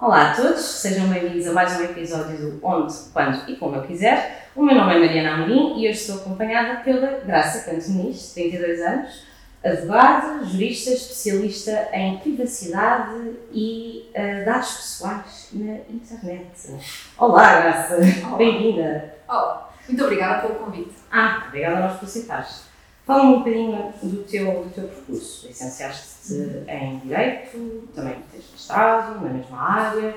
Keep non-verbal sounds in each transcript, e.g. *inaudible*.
Olá a todos, sejam bem-vindos a mais um episódio do Onde, Quando e Como Eu Quiser. O meu nome é Mariana Amorim e hoje estou acompanhada pela Graça Cantonis, 32 anos, advogada, jurista, especialista em privacidade e uh, dados pessoais na internet. Olá, Graça, bem-vinda. Olá, muito obrigada pelo convite. Ah, obrigada a nós por aceitares. Fala-me um bocadinho do teu, do teu percurso. Licenciaste-te em Direito, também tens mestrado na mesma área.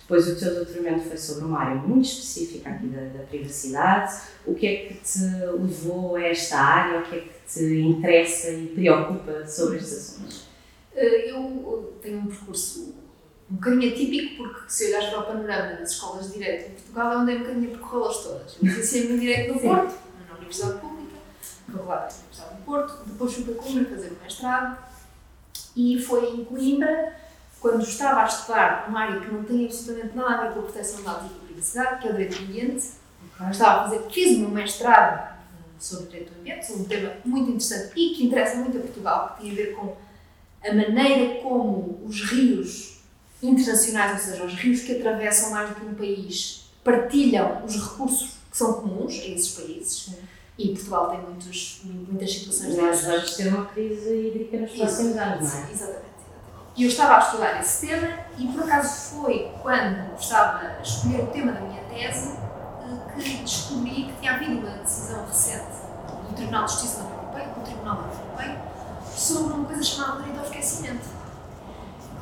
Depois o teu doutoramento foi sobre uma área muito específica aqui da, da, privacidade. O que é que te levou a esta área? O que é que te interessa e preocupa sobre estes assuntos? Eh, eu tenho um percurso um bocadinho atípico, porque se olhares para o panorama das escolas de Direito em Portugal, é onde é um bocadinho a percorrê-las todas. Eu licenciei-me em Direito no Porto, na Universidade Pública faculdade da Universidade do Porto, depois fui para Coimbra fazer o mestrado e foi em Coimbra, quando estava a estudar uma área que não tem absolutamente nada a ver com a proteção de dados e com a privacidade, que é o direito do ambiente, okay. estava a fazer, fiz o meu mestrado eh, sobre direito do ambiente, sobre um tema muito interessante e que interessa muito a Portugal, que tem a ver com a maneira como os rios internacionais, ou seja, os rios que atravessam mais do que um país, partilham os recursos que são comuns a esses países. E Portugal tem muitos, muitas situações dessas. Nós vamos ter uma crise hídrica nos próximos anos, não é? Exatamente, exatamente. E eu estava a estudar esse tema e por acaso foi quando estava a escolher o tema da minha tese eh, que descobri que tinha havido uma decisão recente do Tribunal de Justiça da União Europeia, do Tribunal da União Europeia, sobre uma coisa chamada direito ao esquecimento.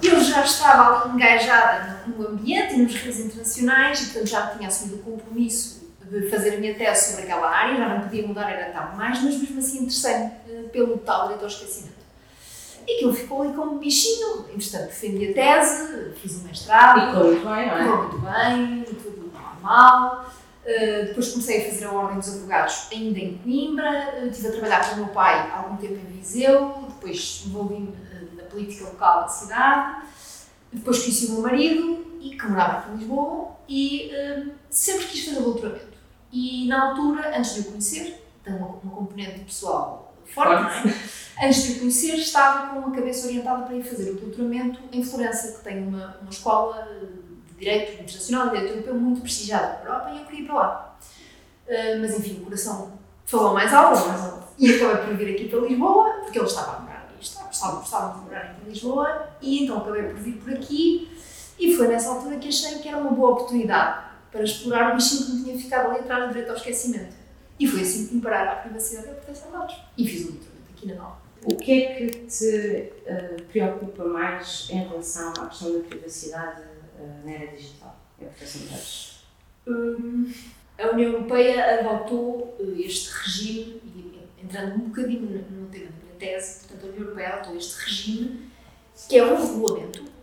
Eu já estava ali engajada no ambiente e nos redes internacionais e, portanto, já tinha assumido o compromisso de fazer a minha tese sobre aquela área, já não podia mudar, era tal mais, mas mesmo assim interessei-me uh, pelo tal esquecimento. E aquilo ficou ali como um bichinho. Entretanto, defendi a tese, fiz o mestrado. Correu muito bem, não é? Correu muito bem, tudo normal. Uh, depois comecei a fazer a Ordem dos Advogados ainda em Coimbra. Uh, estive a trabalhar com o meu pai há algum tempo em Viseu. Depois envolvi-me uh, na política local da cidade. Depois conheci o meu marido, e que morava aqui em Lisboa. E sempre quis fazer doutoramento. E na altura, antes de o conhecer, tem uma, uma componente pessoal forte, não é? Antes de o conhecer, estava com a cabeça orientada para ir fazer o doutoramento em Florença, que tem uma, uma escola de Direito Internacional, de Direito Europeu muito prestigiada na Europa, e eu queria ir para lá. Uh, mas enfim, o coração falou mais alto, mais alto. E acabei por vir aqui para Lisboa, porque ele estava a morar estava, estava, estava a morar em Lisboa, e então acabei por vir por aqui, e foi nessa altura que achei que era uma boa oportunidade para explorar o bichinho que me tinha ficado ali atrás do direito ao esquecimento. E foi assim que me pararam à privacidade e à proteção de dados. E fiz o doutoramento aqui na Nova. O que é que te uh, preocupa mais em relação à questão da privacidade uh, na era digital e a proteção de dados? Um, a União Europeia adotou uh, este regime, e entrando um bocadinho no, tema da minha tese, portanto, a União Europeia adotou este regime, que é um regulamento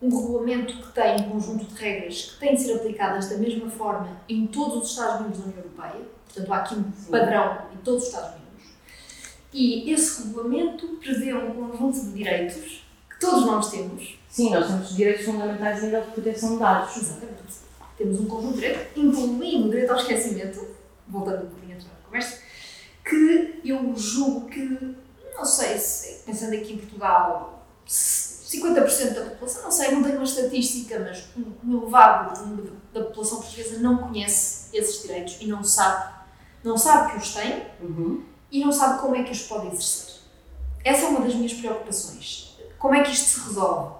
um regulamento que tem um conjunto de regras que têm de ser aplicadas da mesma forma em todos os Estados-membros da União Europeia. Portanto, há aqui um padrão em todos os Estados-membros. E esse regulamento prevê um conjunto de direitos que todos nós temos. Sim, nós temos direitos fundamentais a nível de proteção de dados. Exatamente. Temos um conjunto de direitos, incluindo o direito ao esquecimento, voltando um bocadinho à conversa, que eu julgo que, não sei se, pensando aqui em Portugal, 50% da população, não sei, não tenho uma estatística, mas um elevado número da população portuguesa não conhece esses direitos e não sabe, não sabe que os tem uhum. e não sabe como é que os pode exercer. Essa é uma das minhas preocupações. Como é que isto se resolve?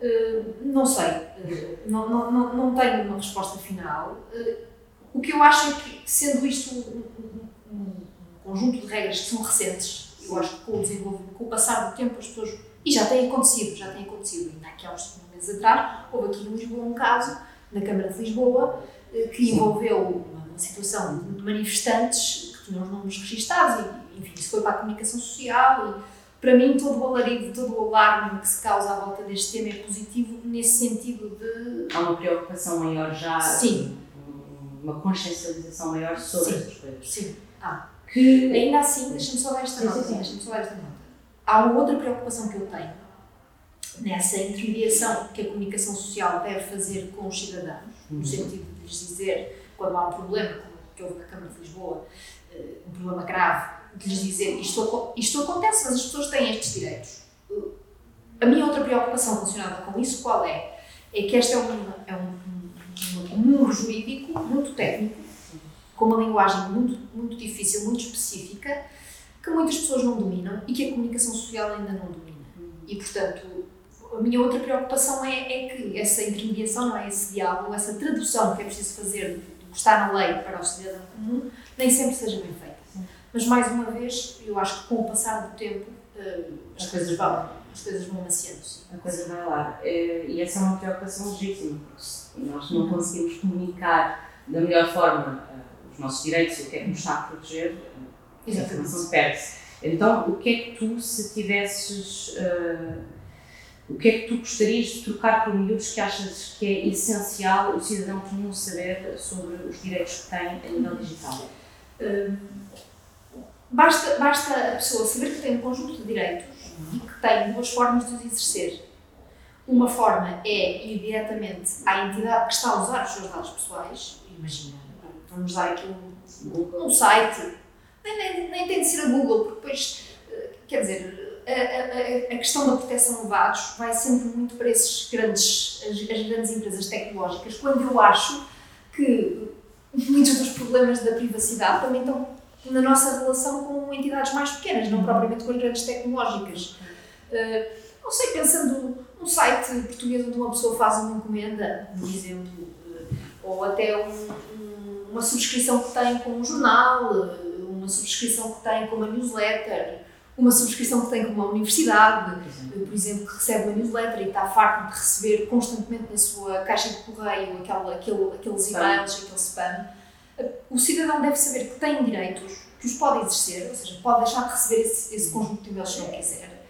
Uh, não sei, uh, não, não, não, não tenho uma resposta final. Uh, o que eu acho é que, sendo isto um, um, um conjunto de regras que são recentes, eu acho que com o desenvolvimento, com o passar do tempo, as pessoas e já tem acontecido, já tem acontecido. Ainda aqui há uns meses atrás, houve aqui em Lisboa um caso, na Câmara de Lisboa, eh, que envolveu uma, situação de manifestantes que tinham os nomes registados, e, enfim, isso foi para a comunicação social, para mim, todo o alarido, todo o alarme que se causa à volta deste tema é positivo nesse sentido de. Há uma preocupação maior já, Sim. uma consciencialização maior sobre Sim. estas coisas. Sim. Ah. Que Ainda assim, deixa-me só dar esta nota. Deixa-me só dar esta nota. Há uma outra preocupação que eu tenho nessa intermediação que a comunicação social deve fazer com os cidadãos, Uhum. no sentido de lhes dizer quando há um problema, como que houve na Câmara de Lisboa, eh, um problema grave, de lhes dizer isto, isto acontece, mas as pessoas têm estes direitos. A minha outra preocupação relacionada com isso, qual é? É que este é um, é um, um, um jurídico muito técnico, com uma linguagem muito, muito difícil, muito específica, que muitas pessoas não dominam e que a comunicação social ainda não domina. E, portanto, a minha outra preocupação é, é que essa intermediação, não é? esse diálogo, essa tradução que é preciso fazer do que está na lei para o cidadão comum, nem sempre seja bem feita. Mas, mais uma vez, eu acho que com o passar do tempo, eh, as As coisas vão, as coisas vão maciando. sim. a coisa vai lá. Eh, E essa é uma preocupação legítima, porque se nós não conseguimos comunicar da melhor forma eh, os nossos direitos e o que é que nos está a proteger, Exatamente. perde-se. Então, o que é que tu, se tivesses. eh, o que é que tu gostarias de trocar por miúdos que achas que é essencial o cidadão comum saber sobre os direitos que tem a nível digital? Basta, basta a pessoa saber que tem um conjunto de direitos e que tem duas formas de os exercer. Uma forma é ir diretamente à entidade que está a usar os seus dados pessoais. Imagina, vamos dar aqui um, um site, nem, nem, tem de ser a Google, porque depois, eh, quer dizer, a- a- a questão da proteção de dados vai sempre muito para esses grandes, as, as grandes empresas tecnológicas, quando eu acho que muitos dos problemas da privacidade também estão na nossa relação com entidades mais pequenas, não propriamente com as grandes tecnológicas. Uh, não sei, pensando num site português onde uma pessoa faz uma encomenda, por exemplo, uh, ou até um- um- uma subscrição que tem com um jornal, uh, uma subscrição que tem com uma newsletter, uma subscrição que tem com uma universidade, uh, por exemplo, que recebe uma newsletter e está farto de receber constantemente na sua caixa de correio aquela, aquele, aqueles e-mails, aquele spam. O cidadão deve saber que tem direitos, que os pode exercer, ou seja, pode deixar de receber esse, esse conjunto de e-mails se não quiser.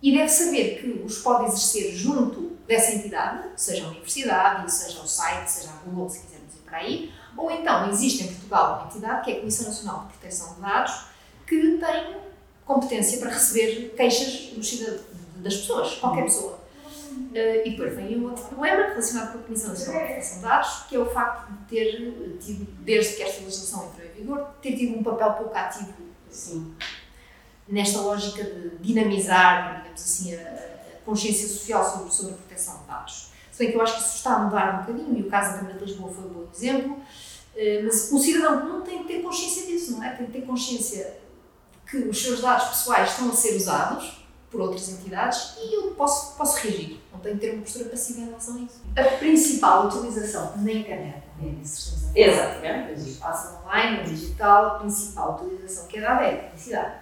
E deve saber que os pode exercer junto dessa entidade, seja a universidade, seja o site, seja a Google, se quisermos ir para aí, ou então existe em Portugal uma entidade, que é a Comissão Nacional de Proteção de Dados, que tem competência para receber queixas das pessoas, qualquer pessoa. Uh, e depois vem um outro problema relacionado com a Comissão Nacional de Proteção de Dados, que é o facto de ter tido, desde que esta legislação entrou em vigor, ter tido um papel pouco ativo Sim. nesta lógica de dinamizar, digamos assim, a, a consciência social sobre, sobre a proteção de dados. Se bem que eu acho que isso está a mudar um bocadinho, e o caso da Câmara de Lisboa foi um bom exemplo, mas o cidadão comum tem que ter consciência disso, não é? Tem que ter consciência que os seus dados pessoais estão a ser usados por outras entidades e eu posso, posso reagir, não tenho que ter uma postura passiva em relação a isso. A principal utilização na internet, é a falar. Exatamente. No espaço online, no digital, a principal utilização que é dada é a publicidade.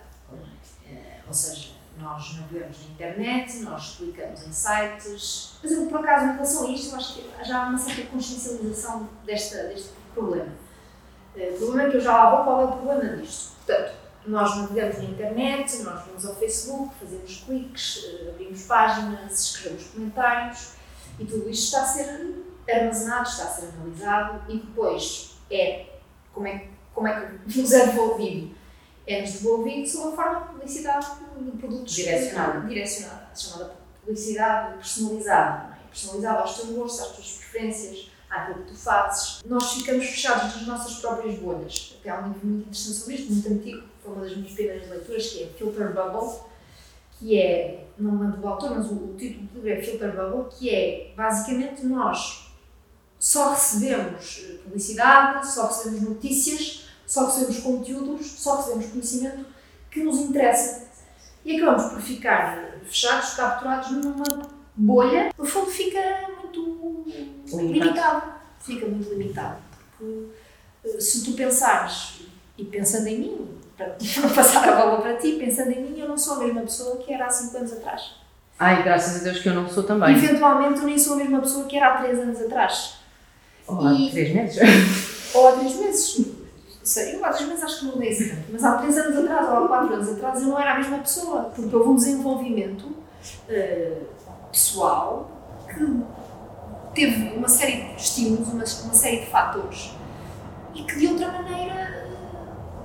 Eh, Ou seja, nós navegamos na internet, nós clicamos em sites, mas eu, por acaso, em relação a isto, eu acho que já há uma certa consciencialização desta, deste problema. Eh, O problema é que eu já lá vou qual é o problema disto. Portanto, nós navegamos na internet, nós vamos ao Facebook, fazemos cliques, eh, abrimos páginas, escrevemos comentários e tudo isto está a ser armazenado, está a ser analisado e depois é como é, como é que nos é devolvido? É-nos devolvido sob a forma de publicidade de produtos Direcionada. direcionada, chamada publicidade personalizada, é? personalizada aos teus gostos, às tuas preferências, àquilo que tu fazes. Nós ficamos fechados nas nossas próprias bolhas. Até há um livro muito interessante sobre isto, muito antigo, foi uma das minhas primeiras leituras, que é Filter Bubble, que é, não me lembro do autor, mas o, o título do livro é Filter Bubble, que é basicamente nós só recebemos eh, publicidade, só recebemos notícias, só recebemos conteúdos, só recebemos conhecimento que nos interessa. E acabamos por ficar eh, fechados, capturados numa bolha, no fundo fica muito limitado. Fica muito limitado. Porque eh, se tu pensares, e pensando em mim, *laughs* para passar a bola para ti, pensando em mim, eu não sou a mesma pessoa que era há 5 anos atrás. Ai, graças a Deus que eu não sou também. Eventualmente eu nem sou a mesma pessoa que era há 3 anos atrás. Oh, há E- três meses. *laughs* ou há três meses. sei, eu às vezes acho que não é assim tanto, mas há 3 anos atrás ou há 4 anos atrás eu não era a mesma pessoa, porque houve um desenvolvimento uh, pessoal que teve uma série de estímulos, uma, uma série de fatores e que de outra maneira,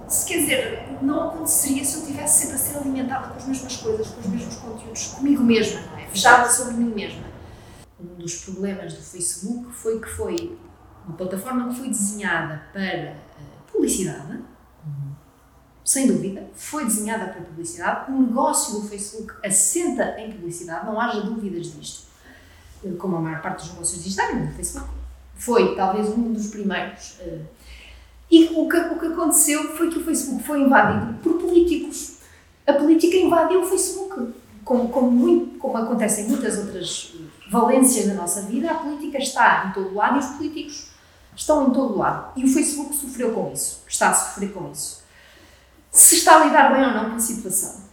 se quer dizer, não aconteceria se eu tivesse sempre a ser alimentada com as mesmas coisas, com os mesmos conteúdos, comigo mesma, não é? Fechada sobre mim mesma. Um dos problemas do Facebook foi que foi uma plataforma que foi desenhada para uh, publicidade, sem dúvida, foi desenhada para publicidade. O negócio do Facebook assenta em publicidade, não haja dúvidas disto. Eh, como a maior parte dos negócios digitais, o Facebook foi talvez um dos primeiros. Uh, e o que, o que aconteceu foi que o Facebook foi invadido por políticos. A política invadiu o Facebook. Como, como, muito, como acontece em muitas outras valências da nossa vida, a política está em todo lado e os políticos estão em todo lado. E o Facebook sofreu com isso, está a sofrer com isso. Se está a lidar bem ou não com a situação.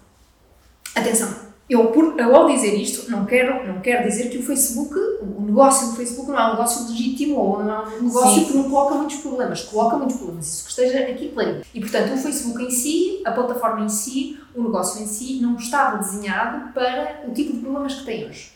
Atenção, eu, por, eu ao dizer isto, não quero, não quero dizer que o Facebook, o negócio do Facebook não é um negócio legítimo ou não é um negócio Sim. que não coloca muitos problemas. Coloca muitos problemas, isso que esteja aqui claro. E portanto, o Facebook em si, a plataforma em si, o negócio em si, não estava desenhado para o tipo de problemas que tem hoje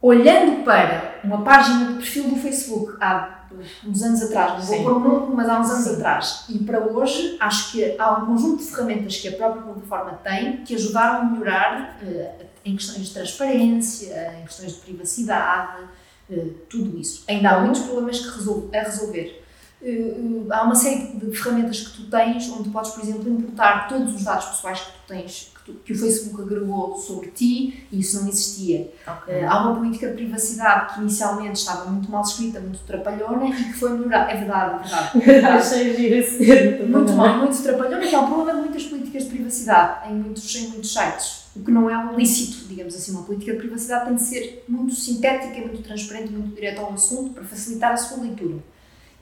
olhando para uma página de perfil do Facebook há uns anos atrás, não vou pôr um número, mas há uns anos Sim. atrás, e para hoje, acho que há um conjunto de ferramentas que a própria plataforma tem que ajudaram a melhorar uh, em questões de transparência, em questões de privacidade, uh, tudo isso. Ainda há muitos problemas que resol a resolver. Uh, há uma série de ferramentas que tu tens onde podes, por exemplo, importar todos os dados pessoais que tu tens que o Facebook agregou sobre ti e isso não existia. Okay. Uh, há uma política de privacidade que inicialmente estava muito mal escrita, muito trapalhona e que foi melhorada. É verdade, é verdade. *laughs* Achei giro Muito mal, muito trapalhona, que é o problema de muitas políticas de privacidade em muitos, em muitos sites. O que não é um lícito, digamos assim. Uma política de privacidade tem de ser muito sintética, muito transparente, muito direto ao assunto para facilitar a sua leitura.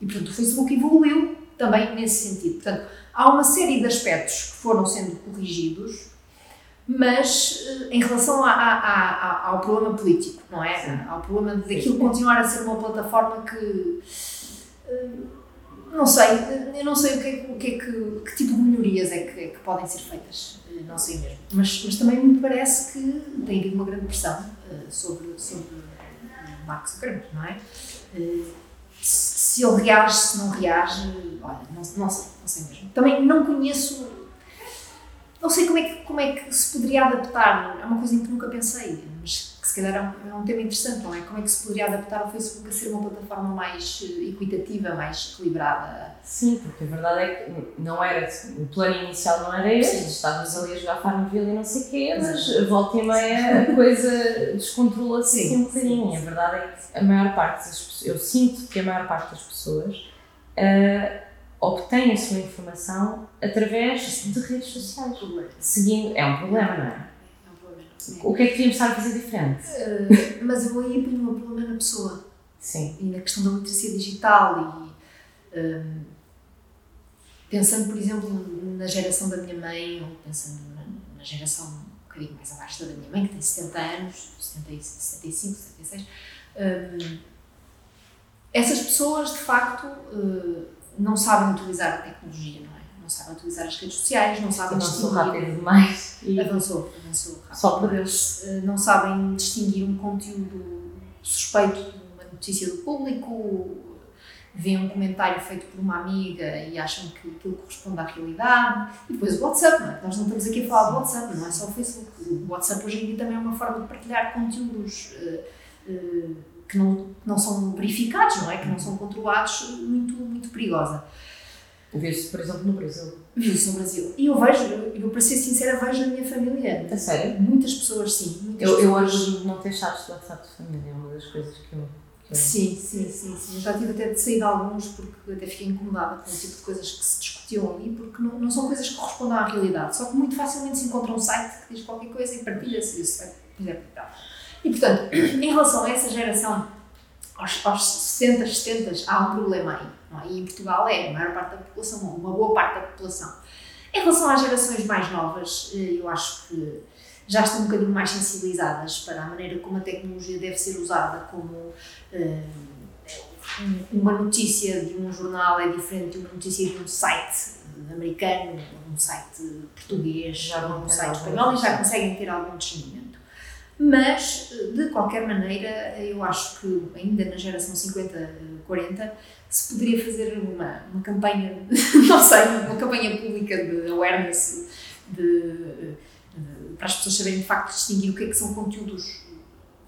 E, portanto, o Facebook evoluiu também nesse sentido. Portanto, há uma série de aspectos que foram sendo corrigidos mas eh, em relação a, a, a, ao problema político, não é? Sim. Ao problema daquilo continuar a ser uma plataforma que. Eh, não sei, eu não sei o que, é, o que, é que, que tipo de melhorias é que, é que, podem ser feitas, eh, não sei mesmo. Mas, mas também me parece que tem havido uma grande pressão sobre, sobre o Mark Zuckerberg, não é? Se ele reage, se não reage, olha, não, não sei, não sei mesmo. Também não conheço não sei como é, que, como é que se poderia adaptar, é uma coisa em que nunca pensei, mas que se calhar é um, é um tema interessante, não é? Como é que se poderia adaptar o Facebook a ser uma plataforma mais eh, equitativa, mais equilibrada? Sim, porque a verdade é que não era, o plano inicial não era este, estávamos ali a jogar Farmville e não sei o quê, mas volta e meia a coisa descontrola-se assim um bocadinho. A verdade é que a maior parte das pessoas, eu sinto que a maior parte das pessoas. Uh, obtém a sua informação através de redes sociais. Seguindo, é um problema, não é? É um problema. O que é que devíamos estar a fazer diferente? Uh, mas eu aí ponho o problema na pessoa. Sim. E na questão da literacia digital e. Um, pensando, por exemplo, na geração da minha mãe, ou pensando na, na geração um bocadinho mais abaixo da minha mãe, que tem 70 anos, 70, 75, 76, um, essas pessoas, de facto, uh, não sabem utilizar a tecnologia, não é? Não sabem utilizar as redes sociais, não sabem avançou distinguir. rápido demais. E avançou, avançou rápido. Só por Deus. Eh, não sabem distinguir um conteúdo suspeito de uma notícia do público, veem um comentário feito por uma amiga e acham que aquilo corresponde à realidade. E depois o WhatsApp, não é? Nós não estamos aqui a falar do WhatsApp, não é só o Facebook. O WhatsApp hoje em dia também é uma forma de partilhar conteúdos. Uh, uh, que não, não são verificados, não é? Que não são controlados, muito, muito perigosa. Vê-se, por exemplo, no Brasil. Vê-se no Brasil. E eu vejo, eu, para ser sincera, vejo a minha família. A sério? Muitas pessoas, sim. Muitas eu, pessoas. eu hoje não ter chaves de WhatsApp de família, é uma das coisas que eu. Que Sim, sim, sim, sim. Já tive até de sair de alguns porque até fiquei incomodada com o tipo de coisas que se discutiam ali, porque não, não são coisas que correspondem à realidade. Só que muito facilmente se encontra um site que diz qualquer coisa e partilha-se isso. É, e portanto, em relação a essa geração aos, aos 60, 70 há um problema aí. É? E em Portugal é a maior parte da população, uma boa parte da população. Em relação às gerações mais novas, eh, eu acho que já estão um bocadinho mais sensibilizadas para a maneira como a tecnologia deve ser usada como um, uma notícia de um jornal é diferente de uma notícia de um site americano, um site português, já um site espanhol e já conseguem ter algum discernimento. Mas, de qualquer maneira, eu acho que ainda na geração 50-40 se poderia fazer uma, uma campanha, *laughs* não sei, uma campanha pública de awareness de, de, para as pessoas saberem de facto distinguir o que é que são conteúdos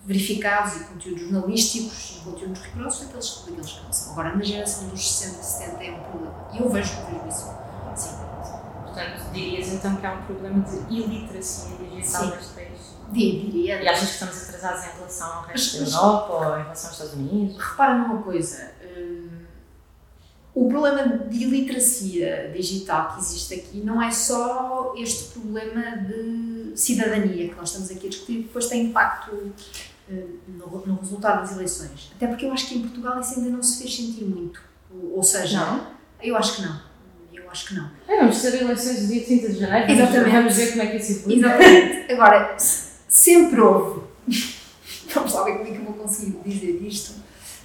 verificados e conteúdos jornalísticos e conteúdos rigorosos daqueles, daqueles que não são. Agora, na geração dos 60 e 70 é um problema. E eu vejo, vejo isso. Sim. Portanto, dirias então que há um problema de iliteracia digital Sim. Diria. E achas que estamos atrasados em relação ao resto da Europa ou em relação aos Estados Unidos? Repara numa coisa. Hum, o problema de iliteracia digital que existe aqui não é só este problema de cidadania que nós estamos aqui a discutir, depois tem impacto uh, no, no, resultado das eleições. Até porque eu acho que em Portugal isso ainda não se fez sentir muito. Ou, ou seja, não? eu acho que não. Eu acho que não. É, vamos ter eleições do dia 30 de janeiro. Exatamente. Vamos ver como é que isso evolui. Exatamente. Agora, sempre houve. Vamos lá ver como é que eu vou conseguir dizer isto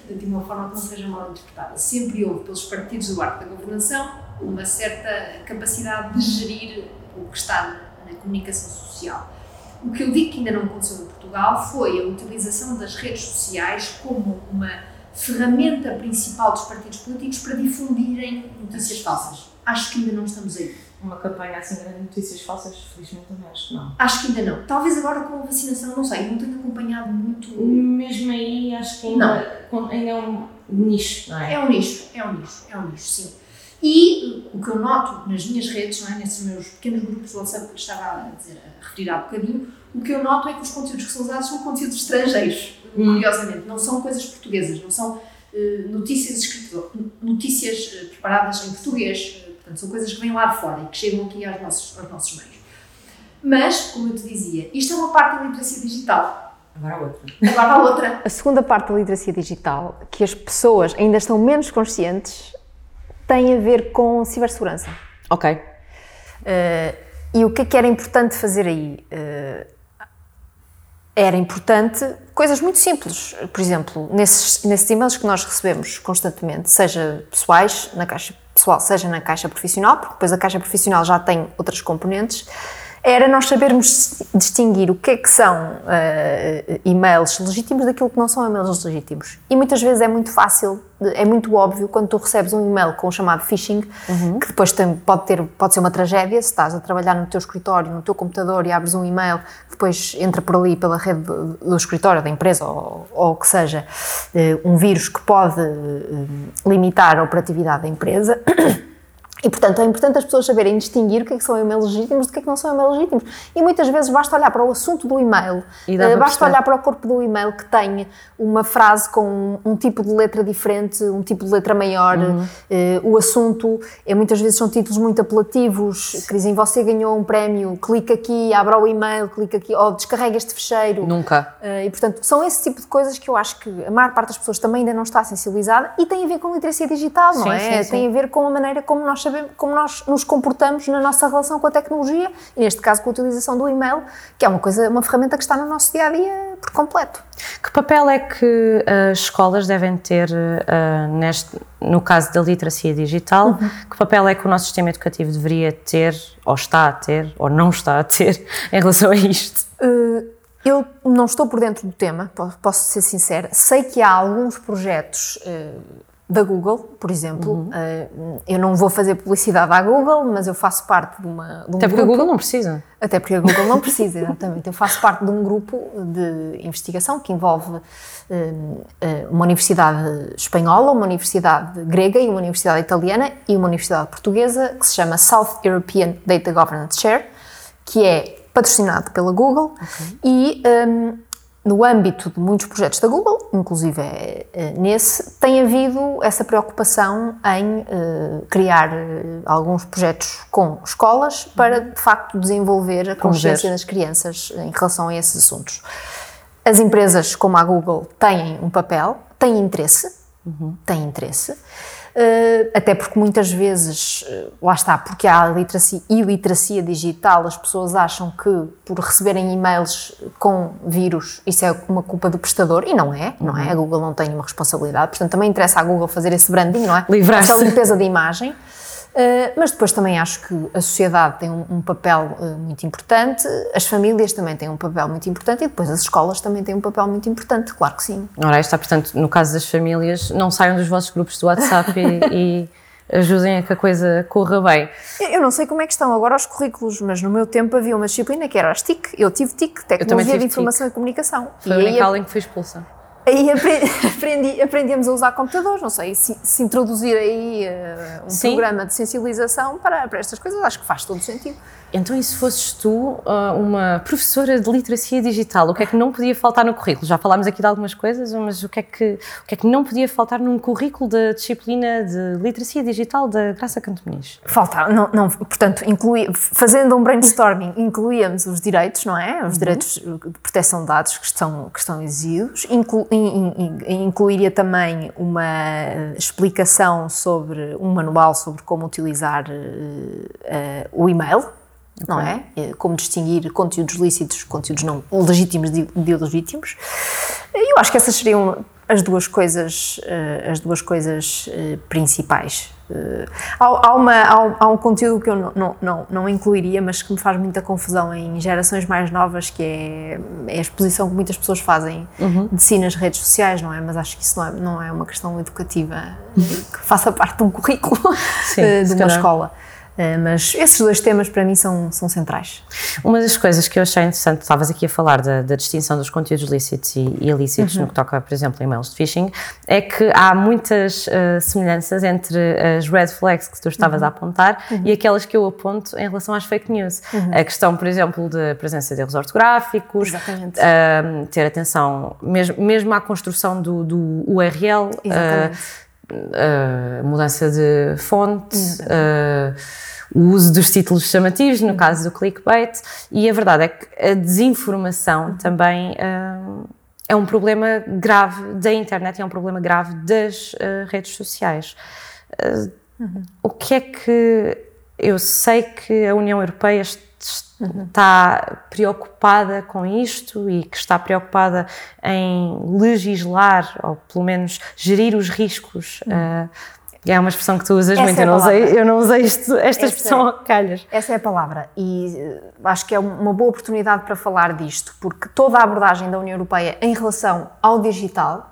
de uma forma que não seja mal interpretada. Sempre houve, pelos partidos do arco da governação, uma certa capacidade de gerir o que está na comunicação social. O que eu digo que ainda não aconteceu em Portugal foi a utilização das redes sociais como uma ferramenta principal dos partidos políticos para difundirem notícias falsas. Acho que ainda não estamos aí. Uma campanha assim de notícias falsas, felizmente também acho que não. Acho que ainda não. Talvez agora com a vacinação, não sei, não tenho acompanhado muito. Mesmo aí, acho que ainda, não. ainda é um nicho, não é? É um nicho, é um nicho, é um nicho, sim. E o que eu noto nas minhas redes, não é? nesses meus pequenos grupos de WhatsApp que estava a, dizer, a referir há bocadinho, o que eu noto é que os conteúdos que são usados são conteúdos estrangeiros, hum. curiosamente, não são coisas portuguesas, não são uh, notícias escritas, notícias uh, preparadas em português, Portanto, são coisas que vêm lá de fora e que chegam aqui aos nossos, aos nossos meios. Mas, como eu te dizia, isto é uma parte da literacia digital. Agora a outra. Agora a outra. A segunda parte da literacia digital, que as pessoas ainda estão menos conscientes, tem a ver com cibersegurança. Ok. Uh, e o que é que era importante fazer aí? Uh, era importante coisas muito simples. Por exemplo, nesses, nesses e-mails que nós recebemos constantemente, seja pessoais, na caixa pessoal, seja na caixa profissional, porque depois a caixa profissional já tem outras componentes, era nós sabermos distinguir o que é que são uh, e-mails legítimos daquilo que não são e-mails legítimos. E muitas vezes é muito fácil, é muito óbvio quando tu recebes um e-mail com o chamado phishing, uhum. que depois tem, pode, ter, pode ser uma tragédia, se estás a trabalhar no teu escritório, no teu computador e abres um e-mail, depois entra por ali pela rede do, do escritório, da empresa ou, ou o que seja, uh, um vírus que pode uh, limitar a operatividade da empresa. *coughs* E, portanto, é importante as pessoas saberem distinguir o que é que são e-mails legítimos do que é que não são e-mails legítimos. E muitas vezes basta olhar para o assunto do e-mail, uh, basta olhar para o corpo do e-mail que tem uma frase com um, um, tipo de letra diferente, um tipo de letra maior. Uhum. Uh, o assunto, é, muitas vezes são títulos muito apelativos, que dizem você ganhou um prémio, clica aqui, abra o e-mail, clica aqui, ou descarrega este fecheiro. Nunca. Uh, e, portanto, são esse tipo de coisas que eu acho que a maior parte das pessoas também ainda não está sensibilizada e tem a ver com literacia digital, não sim, é? Sim, sim. Tem a ver com a maneira como nós sabemos, como nós nos comportamos na nossa relação com a tecnologia, e neste caso com a utilização do e-mail, que é uma coisa, uma ferramenta que está no nosso dia a dia por completo. Que papel é que as escolas devem ter uh, neste, no caso da literacia digital? Uhum. Que papel é que o nosso sistema educativo deveria ter, ou está a ter, ou não está a ter, em relação a isto? Uh, eu não estou por dentro do tema, posso ser sincera. Sei que há alguns projetos uh, da Google, por exemplo. Uhum. Uh, eu não vou fazer publicidade à Google, mas eu faço parte de uma. De um Até porque grupo, a Google não precisa. Até porque a Google não precisa, exatamente. Eu faço parte de um grupo de investigação que envolve uh, uma universidade espanhola, uma universidade grega e uma universidade italiana e uma universidade portuguesa que se chama South European Data Governance Chair, que é patrocinado pela Google okay. e um, no âmbito de muitos projetos da Google, inclusive é, nesse, tem havido essa preocupação em uh, criar uh, alguns projetos com escolas para, de facto, desenvolver a consciência das crianças em relação a esses assuntos. As empresas como a Google têm um papel, têm interesse, uhum. têm interesse. Uh, até porque muitas vezes, uh, lá está, porque há literacia e literacia digital, as pessoas acham que por receberem e-mails com vírus isso é uma culpa do prestador e não é, não é? A Google não tem uma responsabilidade, portanto também interessa à Google fazer esse branding, não é? Livrar-se. Essa limpeza de imagem. Uh, mas depois também acho que a sociedade tem um, um papel uh, muito importante, as famílias também têm um papel muito importante e depois as escolas também têm um papel muito importante, claro que sim. Ora, está, portanto, no caso das famílias, não saiam dos vossos grupos do WhatsApp e, *laughs* e ajudem a que a coisa corra bem. Eu não sei como é que estão agora os currículos, mas no meu tempo havia uma disciplina que era as TIC. Eu tive TIC, Tecnologia de Informação TIC. e Comunicação. Foi e a única aula em que fui expulsa. Aí *laughs* aprendi, aprendemos a usar computadores, não sei, se, se introduzir aí uh, um Sim. programa de sensibilização para, para estas coisas, acho que faz todo sentido. Então, e se fosses tu uh, uma professora de literacia digital, o que é que não podia faltar no currículo? Já falámos aqui de algumas coisas, mas o que é que, o que, é que não podia faltar num currículo da disciplina de literacia digital da Graça Canto Muniz? Faltar, não, não, portanto, inclui, fazendo um brainstorming, incluíamos os direitos, não é? Os uhum. direitos de proteção de dados que estão, que estão exigidos, Inclu, in, in, incluiria também uma explicação sobre, um manual sobre como utilizar uh, o e-mail, não é? é? Como distinguir conteúdos lícitos, conteúdos não legítimos de, ilegítimos. Eu acho que essas seriam as duas coisas, eh, as duas coisas eh, principais. Eh, há, há, uma, há, há um conteúdo que eu não, não, não, não, incluiria, mas que me faz muita confusão em gerações mais novas, que é, é a exposição que muitas pessoas fazem uhum. de si nas redes sociais, não é? Mas acho que isso não é, não é uma questão educativa que faça *laughs* parte de um currículo Sim, de uma escola. Eh, mas esses dois temas para mim são, são centrais. Uma das coisas que eu achei interessante, estavas aqui a falar da, da distinção dos conteúdos lícitos e, e ilícitos uhum. no que toca, por exemplo, a e-mails de phishing, é que há muitas uh, semelhanças entre as red flags que tu estavas uhum. a apontar uhum. e aquelas que eu aponto em relação às fake news. Uhum. A questão, por exemplo, da presença de erros ortográficos, uh, ter atenção mesmo, mesmo à construção do, do URL. Exatamente. Uh, uh, mudança de fonte, uh, o uso dos títulos chamativos, no caso do clickbait, e a verdade é que a desinformação uhum. também uh, é um problema grave da internet e é um problema grave das redes sociais. Uhum. O que é que eu sei que a União Europeia está preocupada com isto e que está preocupada em legislar, ou pelo menos gerir os riscos. Uh, é uma expressão que tu usas Essa muito, é eu, não usei, eu não usei isto, esta Essa expressão é, calhas. Essa é a palavra e uh, acho que é uma boa oportunidade para falar disto, porque toda a abordagem da União Europeia em relação ao digital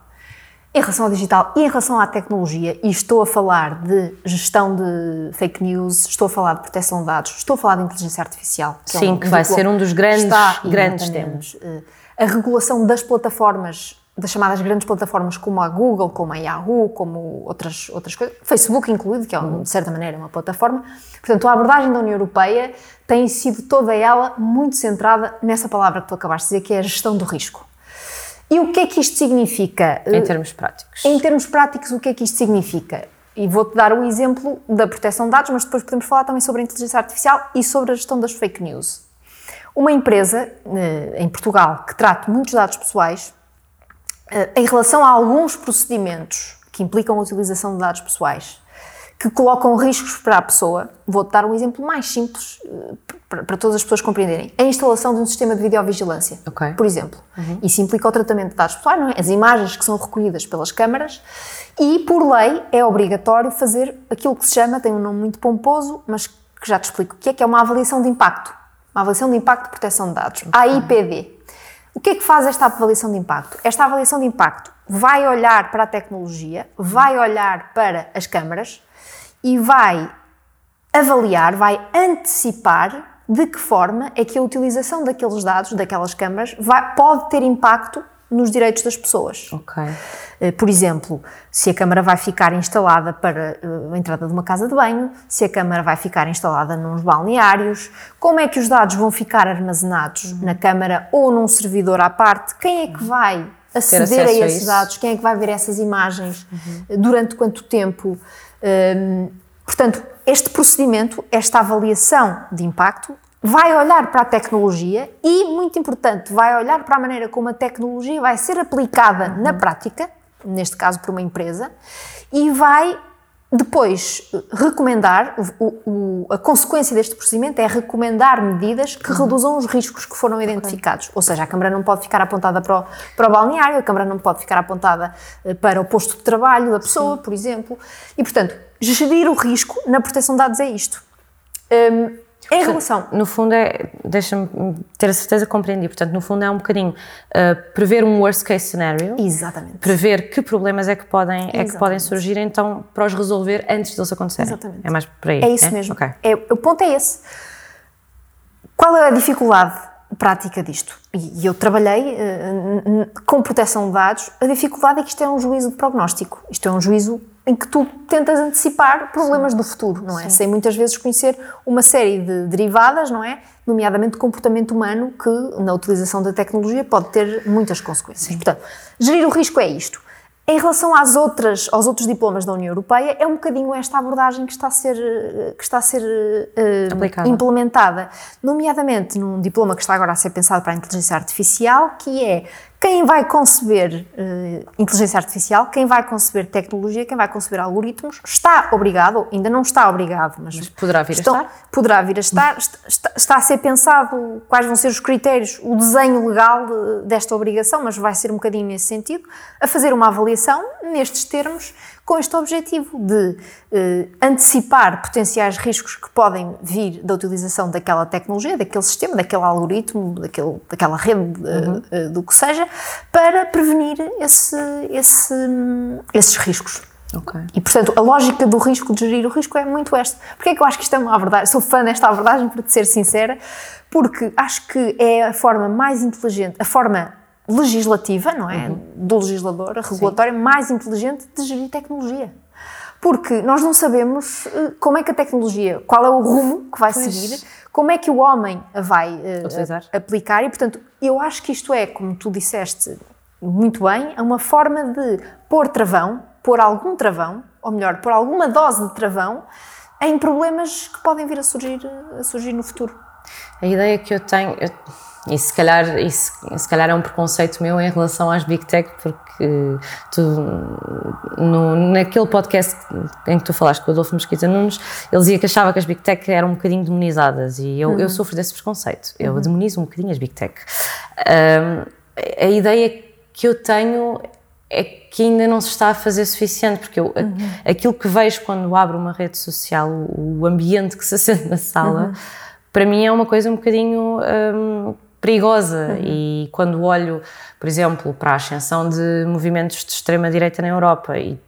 em relação ao digital e em relação à tecnologia, e estou a falar de gestão de fake news, estou a falar de proteção de dados, estou a falar de inteligência artificial. Que Sim, é um, que vai ser um dos grandes, grandes temas. Eh, a regulação das plataformas, das chamadas grandes plataformas como a Google, como a Yahoo, como outras, outras coisas, Facebook incluído, que é, de certa maneira, uma plataforma. Portanto, a abordagem da União Europeia tem sido toda ela muito centrada nessa palavra que tu acabaste de dizer, que é a gestão do risco. E o que é que isto significa? Em termos práticos. Em termos práticos, o que é que isto significa? E vou-te dar o exemplo da proteção de dados, mas depois podemos falar também sobre a inteligência artificial e sobre a gestão das fake news. Uma empresa eh, em Portugal que trata muitos dados pessoais, eh, em relação a alguns procedimentos que implicam a utilização de dados pessoais, que colocam riscos para a pessoa. Vou-te dar um exemplo mais simples eh, para, todas as pessoas compreenderem. A instalação de um sistema de videovigilância, okay. por exemplo. Uhum. Isso implica o tratamento de dados pessoais, não é? As imagens que são recolhidas pelas câmaras e, por lei, é obrigatório fazer aquilo que se chama, tem um nome muito pomposo, mas que já te explico o que é, que é uma avaliação de impacto. Uma avaliação de impacto de proteção de dados. Okay. AIPD. O que é que faz esta avaliação de impacto? Esta avaliação de impacto vai olhar para a tecnologia, vai olhar para as câmaras, e vai avaliar, vai antecipar de que forma é que a utilização daqueles dados, daquelas câmaras, vai, pode ter impacto nos direitos das pessoas. Ok. Eh, por exemplo, se a câmara vai ficar instalada para eh, a entrada de uma casa de banho, se a câmara vai ficar instalada nos balneários, como é que os dados vão ficar armazenados uhum. na câmara ou num servidor à parte, quem é que vai aceder a esses a dados, quem é que vai ver essas imagens, uhum. durante quanto tempo. Um, portanto, este procedimento, esta avaliação de impacto, vai olhar para a tecnologia e, muito importante, vai olhar para a maneira como a tecnologia vai ser aplicada uhum. na prática, neste caso por uma empresa, e vai depois, recomendar, o, o, a consequência deste procedimento é recomendar medidas que reduzam os riscos que foram identificados. Ou seja, a câmara não pode ficar apontada para o, para o balneário, a câmara não pode ficar apontada eh, para o posto de trabalho da pessoa, Sim. por exemplo. E, portanto, gerir o risco na proteção de dados é isto. Um, em relação. No fundo, é, deixa-me ter a certeza que compreendi. Portanto, no fundo, é um bocadinho uh, prever um worst case scenario. Exatamente. Prever que problemas é que podem, é que podem surgir, então, para os resolver antes deles acontecerem. Exatamente. É mais por aí. É isso é? mesmo. Okay. É, o ponto é esse. Qual é a dificuldade prática disto? E eu trabalhei uh, com proteção de dados. A dificuldade é que isto é um juízo de prognóstico. Isto é um juízo em que tu tentas antecipar problemas Sim. do futuro, não é? Sim. Sem muitas vezes conhecer uma série de derivadas, não é? Nomeadamente comportamento humano, que na utilização da tecnologia pode ter muitas consequências. Sim. Portanto, gerir o risco é isto. Em relação às outras, aos outros diplomas da União Europeia, é um bocadinho esta abordagem que está a ser, que está a ser uh, implementada, nomeadamente num diploma que está agora a ser pensado para a inteligência artificial, que é quem vai conceber uh, inteligência artificial, quem vai conceber tecnologia, quem vai conceber algoritmos, está obrigado, ainda não está obrigado, mas, mas poderá vir estão, a estar? Poderá vir a estar, está, está, a ser pensado quais vão ser os critérios, o desenho legal de, desta obrigação, mas vai ser um bocadinho nesse sentido, a fazer uma avaliação nestes termos com este objetivo de eh, antecipar potenciais riscos que podem vir da utilização daquela tecnologia, daquele sistema, daquele algoritmo, daquele, daquela rede, eh, uhum. eh, do que seja, para prevenir esse, esse, esses riscos. Okay. E, portanto, a lógica do risco, de gerir o risco, é muito esta. Porquê é que eu acho que isto é uma abordagem? Sou fã desta abordagem, para te ser sincera, porque acho que é a forma mais inteligente, a forma legislativa, não é? Uhum. Do legislador, a regulatória, Sim. mais inteligente de gerir tecnologia. Porque nós não sabemos uh, como é que a tecnologia, qual é o rumo que vai pois. seguir, como é que o homem a vai uh, aplicar e, portanto, eu acho que isto é, como tu disseste muito bem, é uma forma de pôr travão, pôr algum travão, ou melhor, pôr alguma dose de travão em problemas que podem vir a surgir, a surgir no futuro. A ideia que eu tenho, eu e se calhar, isso, se calhar é um preconceito meu em relação às Big Tech, porque tu, no, naquele podcast em que tu falaste com o Adolfo Mesquita Nunes, ele dizia que achava que as Big Tech eram um bocadinho demonizadas e eu, uhum. eu sofro desse preconceito. Eu uhum. demonizo um bocadinho as Big Tech. Um, a ideia que eu tenho é que ainda não se está a fazer suficiente, porque eu, uhum. aquilo que vejo quando abro uma rede social, o ambiente que se acende na sala, uhum. para mim é uma coisa um bocadinho. Um, perigosa. Uhum. E quando olho, por exemplo, para a ascensão de movimentos de extrema-direita na Europa, e,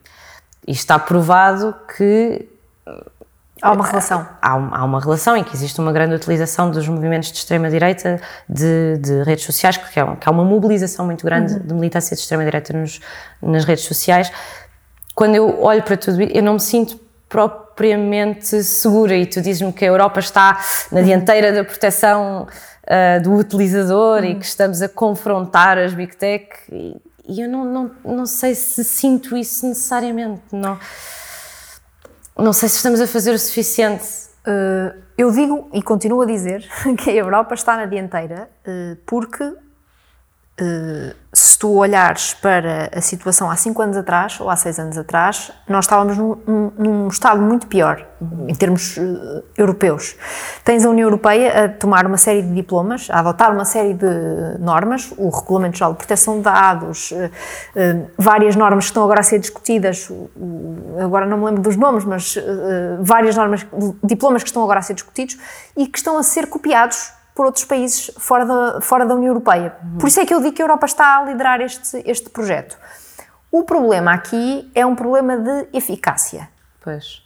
e, está provado que. Há uma relação. Há, há, uma relação em que existe uma grande utilização dos movimentos de extrema-direita de, de, redes sociais, que, é, que há uma mobilização muito grande uhum. de militância de extrema-direita nas redes sociais. Quando eu olho para tudo isso, eu não me sinto propriamente segura e tu dizes-me que a Europa está na dianteira da proteção uh, do utilizador e que estamos a confrontar as Big Tech e, e eu não, não, não sei se sinto isso necessariamente, não, não sei se estamos a fazer o suficiente. Uh, eu digo e continuo a dizer *laughs* que a Europa está na dianteira uh, porque eh, se tu olhares para a situação há 5 anos atrás ou há 6 anos atrás, nós estávamos num, num estado muito pior em termos uh, europeus. Tens a União Europeia a tomar uma série de diplomas, a adotar uma série de normas, o Regulamento Geral de Proteção de Dados, uh, várias normas que estão agora a ser discutidas, agora não me lembro dos nomes, mas várias normas, diplomas que estão agora a ser discutidos e que estão a ser copiados por outros países fora da, fora da União Europeia. Uhum. Por isso é que eu digo que a Europa está a liderar este, este projeto. O problema aqui é um problema de eficácia. Pois.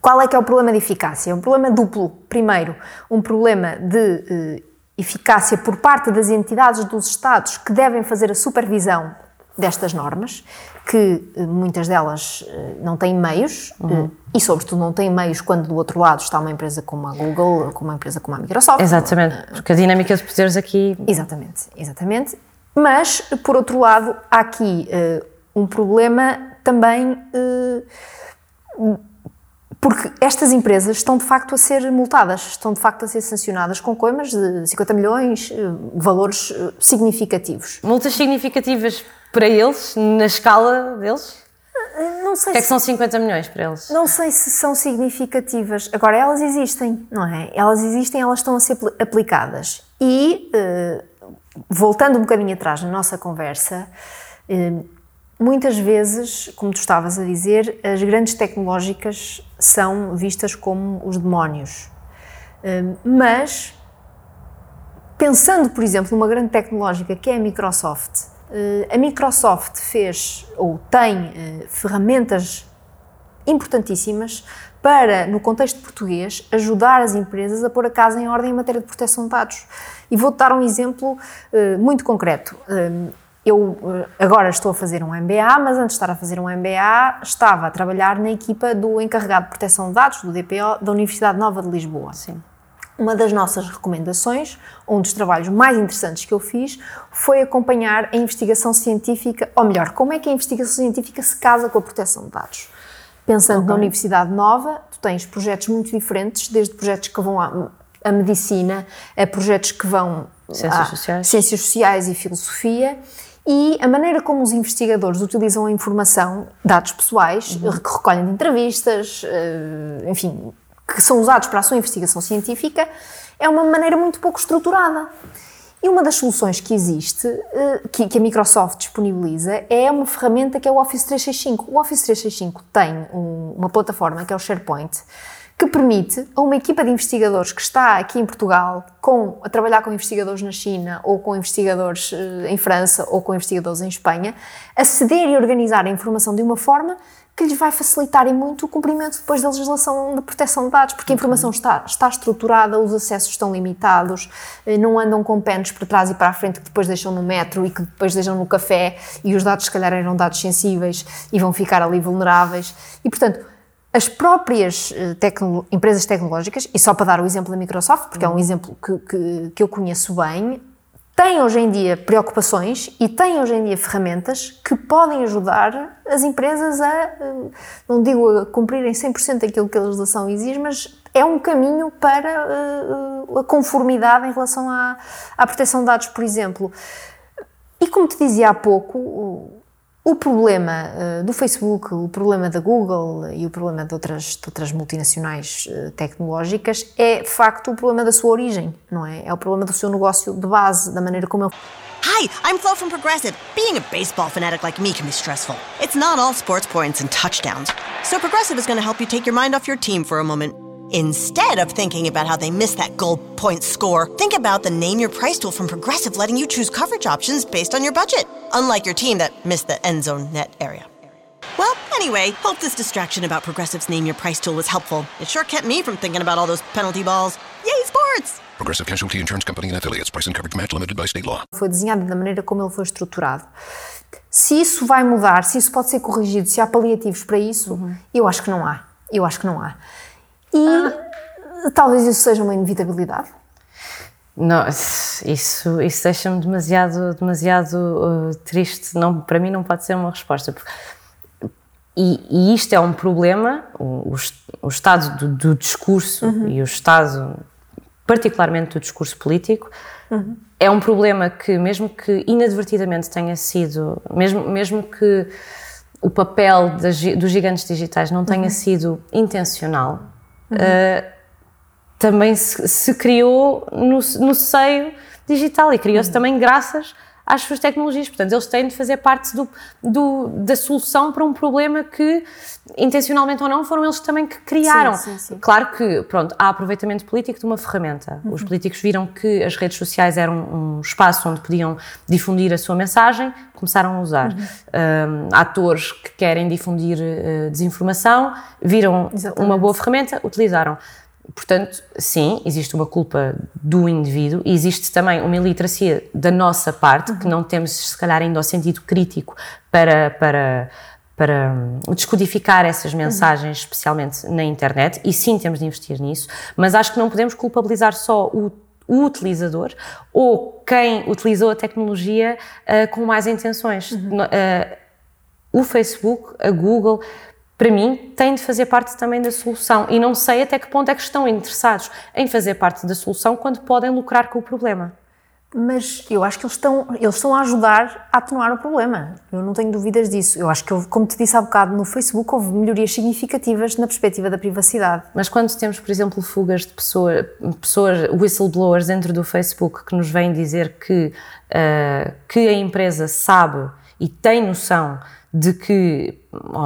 Qual é que é o problema de eficácia? É um problema duplo. Primeiro, um problema de eh, eficácia por parte das entidades dos Estados que devem fazer a supervisão destas normas, que eh, muitas delas eh, não têm meios uhum. e, sobretudo, não têm meios quando do outro lado está uma empresa como a Google, como uma empresa como a Microsoft. Exatamente, porque a dinâmica de poderes aqui. Exatamente, exatamente. Mas, por outro lado, há aqui uh, um problema também. Uh, porque estas empresas estão de facto a ser multadas, estão de facto a ser sancionadas com coimas de 50 milhões, valores significativos. Multas significativas para eles, na escala deles? não sei O que é que são 50 milhões para eles? Não sei se são significativas. Agora, elas existem, não é? Elas existem, elas estão a ser apli- aplicadas. E, eh, voltando um bocadinho atrás na nossa conversa, eh, muitas vezes, como tu estavas a dizer, as grandes tecnológicas são vistas como os demónios. Eh, mas, pensando, por exemplo, numa grande tecnológica que é a Microsoft, a Microsoft fez ou tem eh, ferramentas importantíssimas para, no contexto português, ajudar as empresas a pôr a casa em ordem em matéria de proteção de dados. E vou-te dar um exemplo eh, muito concreto. Eh, eu eh, agora estou a fazer um MBA, mas antes de estar a fazer um MBA, estava a trabalhar na equipa do encarregado de proteção de dados, do DPO, da Universidade Nova de Lisboa. Sim. Uma das nossas recomendações, um dos trabalhos mais interessantes que eu fiz, foi acompanhar a investigação científica, ou melhor, como é que a investigação científica se casa com a proteção de dados. Pensando na Universidade Nova, tu tens projetos muito diferentes, desde projetos que vão à, à medicina, a projetos que vão Ciências sociais. ciências sociais e filosofia, e a maneira como os investigadores utilizam a informação, dados pessoais, Uhum. que recolhem de entrevistas, eh, enfim, que são usados para a sua investigação científica, é uma maneira muito pouco estruturada. E uma das soluções que existe, eh, que, a Microsoft disponibiliza, é uma ferramenta que é o Office 365. O Office 365 tem um- uma plataforma que é o SharePoint, que permite a uma equipa de investigadores que está aqui em Portugal com, a trabalhar com investigadores na China ou com investigadores eh, em França ou com investigadores em Espanha, aceder e organizar a informação de uma forma que lhes vai facilitar e muito o cumprimento depois da legislação de proteção de dados, porque a informação está, está estruturada, os acessos estão limitados, eh, não andam com penos para trás e para a frente que depois deixam no metro e que depois deixam no café e os dados se calhar eram dados sensíveis e vão ficar ali vulneráveis. E portanto, as próprias eh, tecno- empresas tecnológicas, e só para dar o exemplo da Microsoft, porque é um exemplo que, que, que eu conheço bem, têm hoje em dia preocupações e têm hoje em dia ferramentas que podem ajudar as empresas a, eh, não digo a cumprirem 100% aquilo que a legislação exige, mas é um caminho para eh, a conformidade em relação à, à proteção de dados, por exemplo. E como te dizia há pouco, o, problema eh, do Facebook, o problema da Google e o problema de outras, de outras multinacionais eh, tecnológicas é, de facto, o problema da sua origem, não é? É o problema do seu negócio de base, da maneira como ele Hi, I'm Flo from Progressive. Being a baseball fanatic like me can be stressful. It's not all sports points and touchdowns. So Progressive is going to help you take your mind off your team for a moment. Instead of thinking about how they missed that goal point score, think about the Name Your Price tool from Progressive letting you choose coverage options based on your budget, unlike your team that missed the end zone net area. Well, anyway, hope this distraction about Progressive's Name Your Price tool was helpful. It sure kept me from thinking about all those penalty balls. Yay, sports! Progressive Casualty Insurance Company and affiliates. Price and coverage match limited by state law. foi desenhado da maneira como ele foi estruturado. Se isso vai mudar, se isso pode ser corrigido, se há paliativos para isso, eu acho que não há. Eu acho que não há. E talvez isso seja uma inevitabilidade. Não, isso, isso deixa-me demasiado, demasiado uh, triste. Não, para mim não pode ser uma resposta. E, e isto é um problema, o, o est- o estado do, do discurso e o estado, particularmente do discurso político, é um problema que, mesmo que inadvertidamente tenha sido, mesmo, mesmo que o papel das dos gigantes digitais não tenha sido intencional, também se, se criou no, no seio digital e criou-se também graças às suas tecnologias. Portanto, eles têm de fazer parte do, do- da solução para um problema que, intencionalmente ou não, foram eles também que criaram. Sim, sim, sim. Claro que, pronto, há aproveitamento político de uma ferramenta. Os políticos viram que as redes sociais eram um espaço onde podiam difundir a sua mensagem, começaram a usar. Um, atores que querem difundir eh, desinformação viram Exatamente. uma boa ferramenta, utilizaram. Portanto, sim, existe uma culpa do indivíduo e existe também uma iliteracia da nossa parte, que não temos, se calhar, ainda o sentido crítico para, para, para hum, descodificar essas mensagens, especialmente na internet, e sim temos de investir nisso, mas acho que não podemos culpabilizar só o, o utilizador ou quem utilizou a tecnologia ah, com mais intenções. No- ah, o Facebook, a Google, para mim, têm de fazer parte também da solução. E não sei até que ponto é que estão interessados em fazer parte da solução quando podem lucrar com o problema. Mas eu acho que eles estão, eles estão a ajudar a atenuar o problema. Eu não tenho dúvidas disso. Eu acho que, houve, como te disse há bocado, no Facebook houve melhorias significativas na perspectiva da privacidade. Mas quando temos, por exemplo, fugas de pessoa, pessoas, whistleblowers dentro do Facebook que nos vêm dizer que, uh, que a empresa sabe e tem noção de que,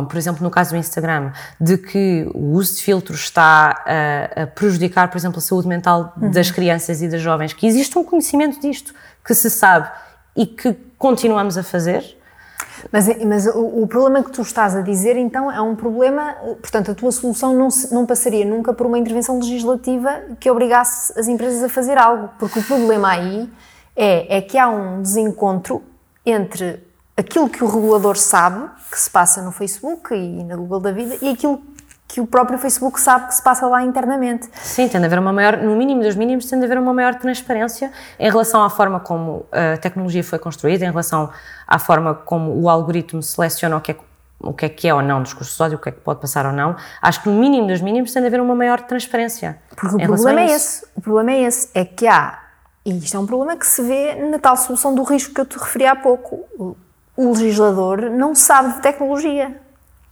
por exemplo, no caso do Instagram, de que o uso de filtros está a, a prejudicar, por exemplo, a saúde mental uhum. das crianças e das jovens, que existe um conhecimento disto, que se sabe e que continuamos a fazer. Mas, mas o, o, problema que tu estás a dizer, então, é um problema, portanto, a tua solução não, se, não passaria nunca por uma intervenção legislativa que obrigasse as empresas a fazer algo, porque o problema aí é, é que há um desencontro entre aquilo que o regulador sabe que se passa no Facebook e na Google da vida e aquilo que o próprio Facebook sabe que se passa lá internamente. Sim, tem de haver uma maior, no mínimo dos mínimos, tem de haver uma maior transparência em relação à forma como a tecnologia foi construída, em relação à forma como o algoritmo seleciona o que é, o que, é, que é ou não discurso de ódio, o que é que pode passar ou não. Acho que no mínimo dos mínimos tem de haver uma maior transparência. Porque o problema é esse. O problema é esse, é que há, e isto é um problema que se vê na tal solução do risco que eu te referi há pouco o legislador não sabe de tecnologia.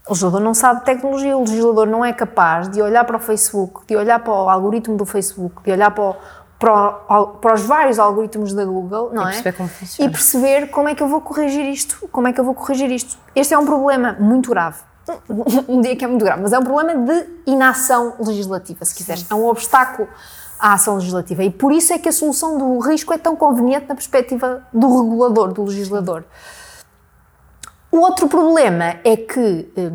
O legislador não sabe de tecnologia, o legislador não é capaz de olhar para o Facebook, de olhar para o algoritmo do Facebook, de olhar para, o, para, o, para os vários algoritmos da Google, não e é? Como e perceber como é que eu vou corrigir isto, como é que eu vou corrigir isto. Este é um problema muito grave. *laughs* Um dia que é muito grave, mas é um problema de inação legislativa, se quiseres. É um obstáculo à ação legislativa. E por isso é que a solução do risco é tão conveniente na perspectiva do regulador, do legislador. O outro problema é que eh,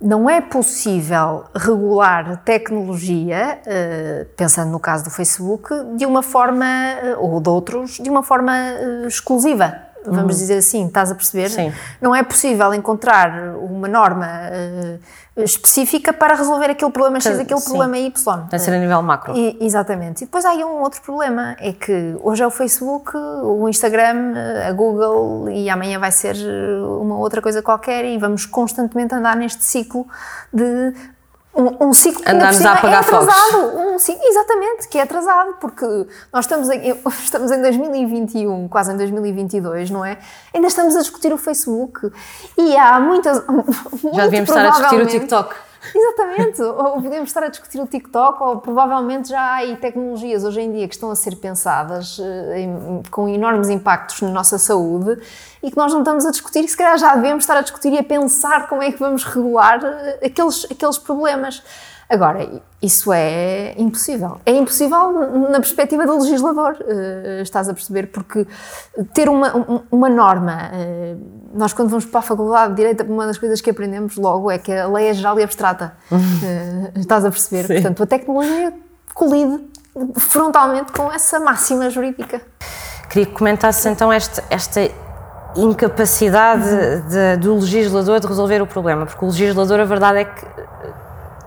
não é possível regular tecnologia, eh, pensando no caso do Facebook, de uma forma, eh, ou de outros, de uma forma exclusiva vamos uhum. dizer assim, estás a perceber? Sim. Não é possível encontrar uma norma uh, específica para resolver aquele problema X, aquele Sim. problema Y. Tem de ser a nível macro. E, exatamente. E depois há aí um outro problema, é que hoje é o Facebook, o Instagram, a Google e amanhã vai ser uma outra coisa qualquer e vamos constantemente andar neste ciclo de um, um ciclo que Andamos a apagar é atrasado. Um ciclo, exatamente, que é atrasado, porque nós estamos em, *laughs* estamos em 2021, quase em 2022, não é? Ainda estamos a discutir o Facebook e há muitas. *laughs* Já devíamos estar a discutir o TikTok. Exatamente, *laughs* ou podemos estar a discutir o TikTok, ou provavelmente já há aí tecnologias hoje em dia que estão a ser pensadas eh, em, com enormes impactos na nossa saúde e que nós não estamos a discutir e se calhar já devemos estar a discutir e a pensar como é que vamos regular eh, aqueles, aqueles problemas. Agora, isso é impossível. É impossível na perspectiva do legislador, uh, estás a perceber? Porque ter uma, uma norma, uh, nós quando vamos para a Faculdade de Direito, uma das coisas que aprendemos logo é que a lei é geral e abstrata. Uh, *laughs* estás a perceber? Sim. Portanto, a tecnologia colide frontalmente com essa máxima jurídica. Queria que comentasse então esta, esta incapacidade de, do legislador de resolver o problema, porque o legislador, a verdade é que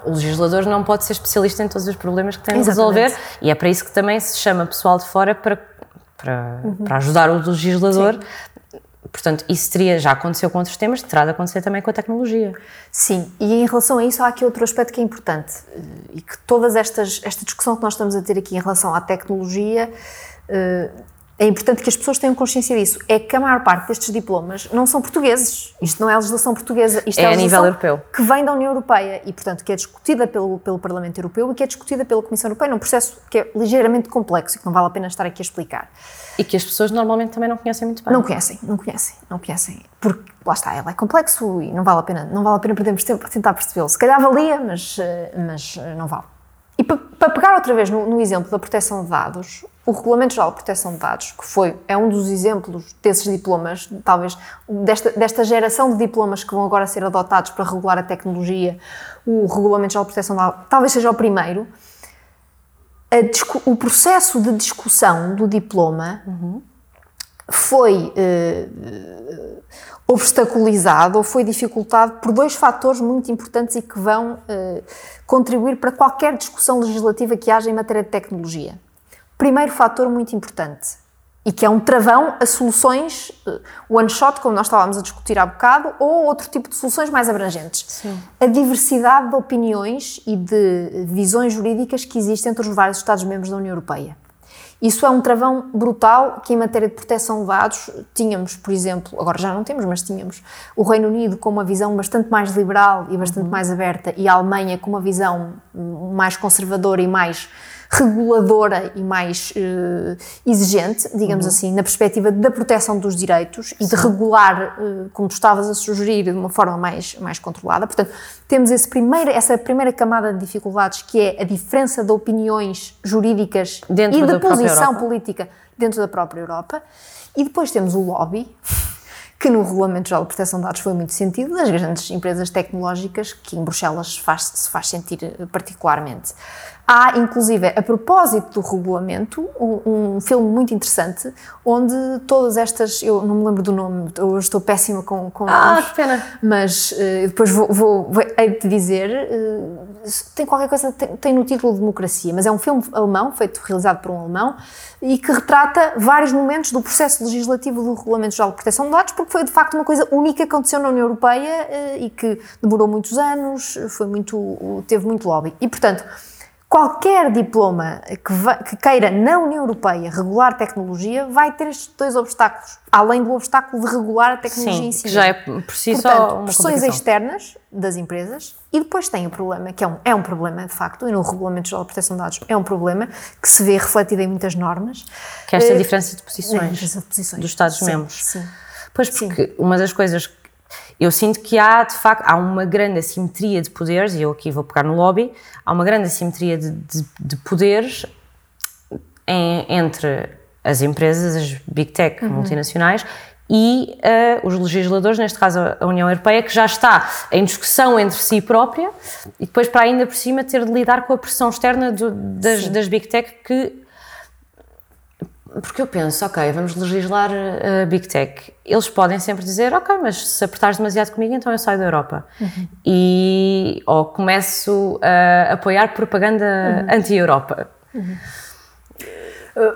o legislador não pode ser especialista em todos os problemas que tem de resolver e é para isso que também se chama pessoal de fora para, para, uhum. para ajudar o legislador. Sim. Portanto, isso teria, já aconteceu com outros temas, terá de acontecer também com a tecnologia. Sim, e em relação a isso há aqui outro aspecto que é importante e que todas estas, esta discussão que nós estamos a ter aqui em relação à tecnologia uh, é importante que as pessoas tenham consciência disso. É que a maior parte destes diplomas não são portugueses. Isto não é legislação portuguesa. Isto é, é a nível europeu. Que vem da União Europeia e, portanto, que é discutida pelo, pelo Parlamento Europeu e que é discutida pela Comissão Europeia num processo que é ligeiramente complexo e que não vale a pena estar aqui a explicar. E que as pessoas normalmente também não conhecem muito bem. Não conhecem, não conhecem, não conhecem. Porque, lá está, ela é complexo e não vale a pena, não vale a pena perdermos tempo a tentar percebê-lo. Se calhar valia, mas, eh, mas eh, não vale. E para, para pegar outra vez no, no exemplo da proteção de dados, o Regulamento Geral de Proteção de Dados, que foi, é um dos exemplos desses diplomas, talvez desta, desta geração de diplomas que vão agora ser adotados para regular a tecnologia, o Regulamento Geral de Proteção de Dados talvez seja o primeiro. o processo de discussão do diploma uhum. foi eh, obstaculizado ou foi dificultado por dois fatores muito importantes e que vão eh, contribuir para qualquer discussão legislativa que haja em matéria de tecnologia. Primeiro fator muito importante, e que é um travão a soluções uh, one shot, como nós estávamos a discutir há bocado, ou outro tipo de soluções mais abrangentes. Sim. A diversidade de opiniões e de visões jurídicas que existem entre os vários Estados-membros da União Europeia. Isso é um travão brutal que, em matéria de proteção de dados, tínhamos, por exemplo, agora já não temos, mas tínhamos o Reino Unido com uma visão bastante mais liberal e bastante mais aberta, e a Alemanha com uma visão hum, mais conservadora e mais reguladora e mais uh, exigente, digamos Uhum. assim, na perspectiva da proteção dos direitos e de regular, uh, como tu estavas a sugerir, de uma forma mais, mais controlada. Portanto, temos esse primeiro, essa primeira camada de dificuldades que é a diferença de opiniões jurídicas Dentro e de posição política dentro da própria Europa. E depois temos o lobby, que no Regulamento Geral de Proteção de Dados foi muito sentido, das grandes empresas tecnológicas, que em Bruxelas faz, se faz sentir eh, particularmente. Há, inclusive, a propósito do regulamento, um, um filme muito interessante, onde todas estas, eu não me lembro do nome, eu estou péssima com, com Ah, nomes, que pena. mas eh, depois vou, vou, vou hei de dizer, eh, tem qualquer coisa, tem, tem no título Democracia, mas é um filme alemão, feito, realizado por um alemão, e que retrata vários momentos do processo legislativo do Regulamento Geral de Proteção de Dados, porque foi de facto uma coisa única que aconteceu na União Europeia eh, e que demorou muitos anos, foi muito, teve muito lobby. E, portanto, qualquer diploma que, que queira na União Europeia regular tecnologia vai ter estes dois obstáculos, além do obstáculo de regular a tecnologia Sim, em si. que já é si Portanto, pressões externas das empresas e depois tem o problema, que é um, é um problema de facto, e no Regulamento Geral de Proteção de Dados é um problema que se vê refletido em muitas normas. Que é esta Eh, diferença de posições diferença de posições. dos Estados-membros. Sim, sim. Pois, porque uma das coisas eu sinto que há, de facto, há uma grande assimetria de poderes, e eu aqui vou pegar no lobby, há uma grande assimetria de, de- de poderes em- entre as empresas, as big tech Uhum. multinacionais, e eh, os legisladores, neste caso a União Europeia, que já está em discussão entre si própria, e depois para ainda por cima ter de lidar com a pressão externa do- das, das big tech que porque eu penso, ok, vamos legislar a Big Tech. Eles podem sempre dizer, ok, mas se apertares demasiado comigo, então eu saio da Europa. E, ou começo a apoiar propaganda anti-Europa.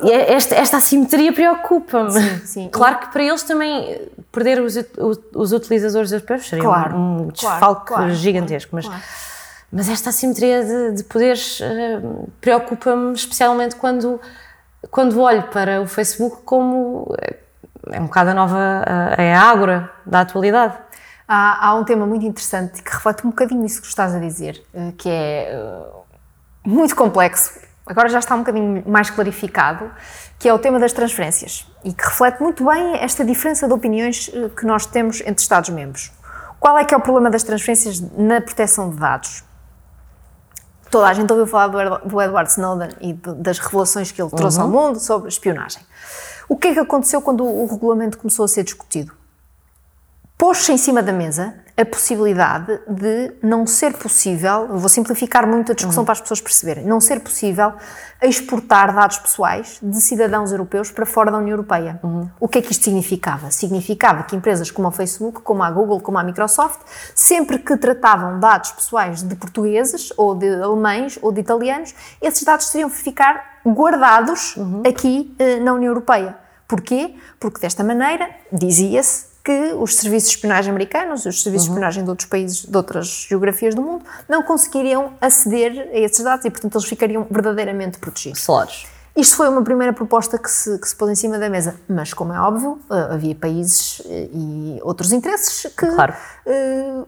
E é- esta, esta assimetria preocupa-me. Claro que para eles também eh, perder os, os utilizadores europeus seria Claro, um claro, desfalque claro, gigantesco. Mas, claro. mas esta assimetria de, de poderes eh, preocupa-me especialmente quando, quando olho para o Facebook como eh, é um bocado a nova, eh, é a ágora da atualidade. Há, há um tema muito interessante que reflete um bocadinho isso que estás a dizer, eh, que é muito complexo, agora já está um bocadinho mais clarificado, que é o tema das transferências e que reflete muito bem esta diferença de opiniões que nós temos entre Estados-membros. Qual é que é o problema das transferências na proteção de dados? Toda a gente ouviu falar do Edward- Snowden e das revelações que ele trouxe ao mundo sobre espionagem. O que é que aconteceu quando o o regulamento começou a ser discutido? pôs-se em cima da mesa a possibilidade de não ser possível, vou simplificar muito a discussão para as pessoas perceberem, não ser possível exportar dados pessoais de cidadãos europeus para fora da União Europeia. O que é que isto significava? Significava que empresas como a Facebook, como a Google, como a Microsoft, sempre que tratavam dados pessoais de portugueses ou de alemães ou de italianos, esses dados teriam que ficar guardados aqui eh, na União Europeia. Porquê? Porque desta maneira, dizia-se, que os serviços de espionagem americanos, os serviços de espionagem de outros países, de outras geografias do mundo, não conseguiriam aceder a esses dados e, portanto, eles ficariam verdadeiramente protegidos. Slados. Isto foi uma primeira proposta que se, que se pôs em cima da mesa, mas, como é óbvio, eh, havia países eh, e outros interesses que Claro. eh,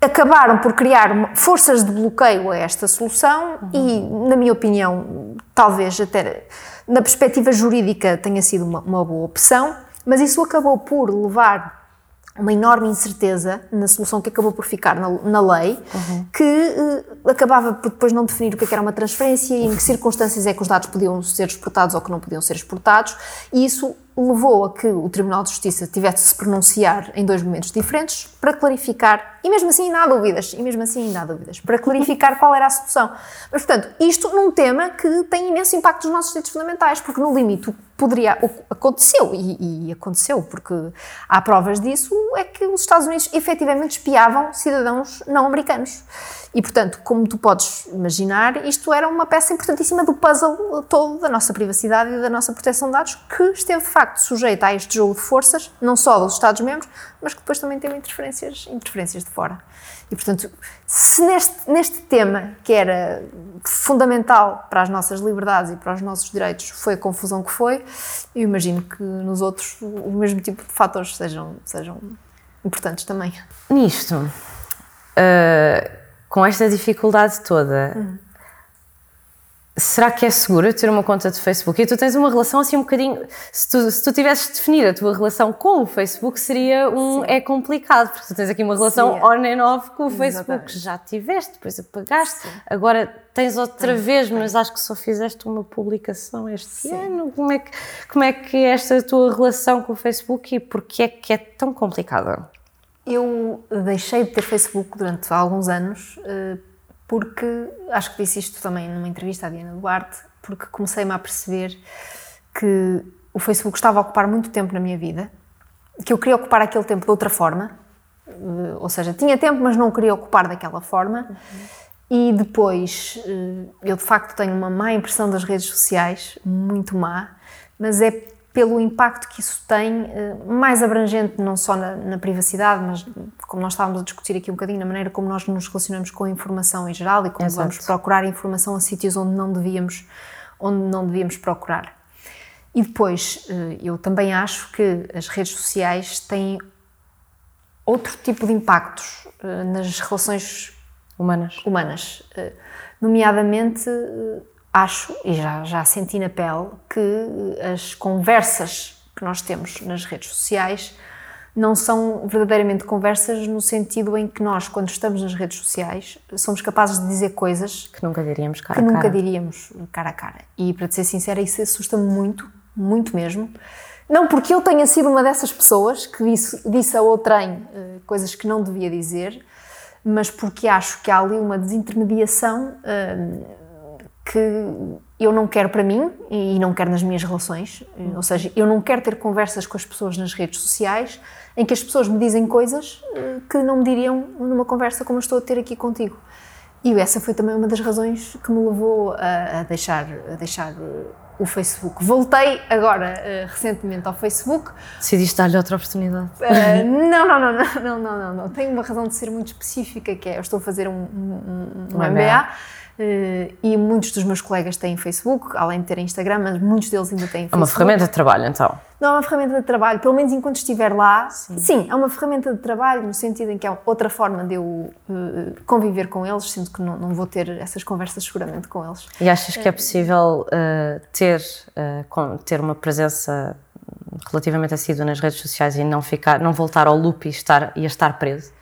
acabaram por criar forças de bloqueio a esta solução e, na minha opinião, talvez até na perspectiva jurídica tenha sido uma, uma boa opção, mas isso acabou por levar uma enorme incerteza na solução que acabou por ficar na, na lei, que eh, acabava por depois não definir o que é que era uma transferência e em que circunstâncias é que os dados podiam ser exportados ou que não podiam ser exportados, e isso levou a que o Tribunal de Justiça tivesse de se pronunciar em dois momentos diferentes para clarificar, e mesmo assim ainda há dúvidas, e mesmo assim ainda há dúvidas, para clarificar qual era a solução. Mas, portanto, isto num tema que tem imenso impacto nos nossos direitos fundamentais, porque no limite o que poderia, o que aconteceu, e, e aconteceu, porque há provas disso, é que os Estados Unidos efetivamente espiavam cidadãos não americanos. E, portanto, como tu podes imaginar, isto era uma peça importantíssima do puzzle todo da nossa privacidade e da nossa proteção de dados, que esteve de facto sujeita a este jogo de forças, não só dos Estados-membros, mas que depois também teve interferências, interferências de fora. E, portanto, se neste, neste tema, que era fundamental para as nossas liberdades e para os nossos direitos, foi a confusão que foi, eu imagino que nos outros o mesmo tipo de fatores sejam, sejam importantes também. Nisto, uh, com esta dificuldade toda, uhum. será que é seguro eu ter uma conta de Facebook? E tu tens uma relação assim um bocadinho. Se tu, se tu tivesses de definir a tua relação com o Facebook, seria um. Sim. É complicado, porque tu tens aqui uma relação Sim, on and off com o Facebook. que Já tiveste, depois apagaste, Sim. agora tens outra vez, mas acho que só fizeste uma publicação este ano. Como é, que, como é que é esta tua relação com o Facebook e porquê é que é tão complicada? Eu deixei de ter Facebook durante alguns anos eh, porque, acho que disse isto também numa entrevista à Diana Duarte, porque comecei-me a perceber que o Facebook estava a ocupar muito tempo na minha vida, que eu queria ocupar aquele tempo de outra forma, eh, ou seja, tinha tempo, mas não queria ocupar daquela forma. Uhum. E depois, eh, eu de facto tenho uma má impressão das redes sociais, muito má, mas é pelo impacto que isso tem, eh, mais abrangente não só na, na, privacidade, mas como nós estávamos a discutir aqui um bocadinho, na maneira como nós nos relacionamos com a informação em geral e como Exato. vamos procurar informação a sítios onde não devíamos, onde não devíamos procurar. E depois, eh, eu também acho que as redes sociais têm outro tipo de impactos eh, nas relações humanas, humanas nomeadamente acho, e já, já senti na pele, que as conversas que nós temos nas redes sociais não são verdadeiramente conversas no sentido em que nós, quando estamos nas redes sociais, somos capazes de dizer coisas que nunca diríamos cara a cara. nunca diríamos cara a cara. E para te ser sincera, isso assusta-me muito, muito mesmo. Não porque eu tenha sido uma dessas pessoas que disse, disse a outrem uh, coisas que não devia dizer, mas porque acho que há ali uma desintermediação uh, que eu não quero para mim e não quero nas minhas relações. Eh, ou seja, eu não quero ter conversas com as pessoas nas redes sociais em que as pessoas me dizem coisas eh, que não me diriam numa conversa como eu estou a ter aqui contigo. E essa foi também uma das razões que me levou a, deixar, a deixar eh, o Facebook. Voltei agora recentemente ao Facebook. Decidiste dar-lhe outra oportunidade? Uh, não, não, não, não, não, não, não, Tenho uma razão de ser muito específica que é eu estou a fazer um, um, um, um MBA. MBA e muitos dos meus colegas têm Facebook, além de terem Instagram, mas muitos deles ainda têm Facebook. É uma ferramenta de trabalho, então? Não é uma ferramenta de trabalho, pelo menos enquanto estiver lá, sim, sim é uma ferramenta de trabalho, no sentido em que é outra forma de eu uh, conviver com eles, sendo que não, não, vou ter essas conversas seguramente com eles. E achas que é possível uh, ter, com, ter uma presença relativamente assídua nas redes sociais e não, ficar, não voltar ao loop e, estar, e a estar preso?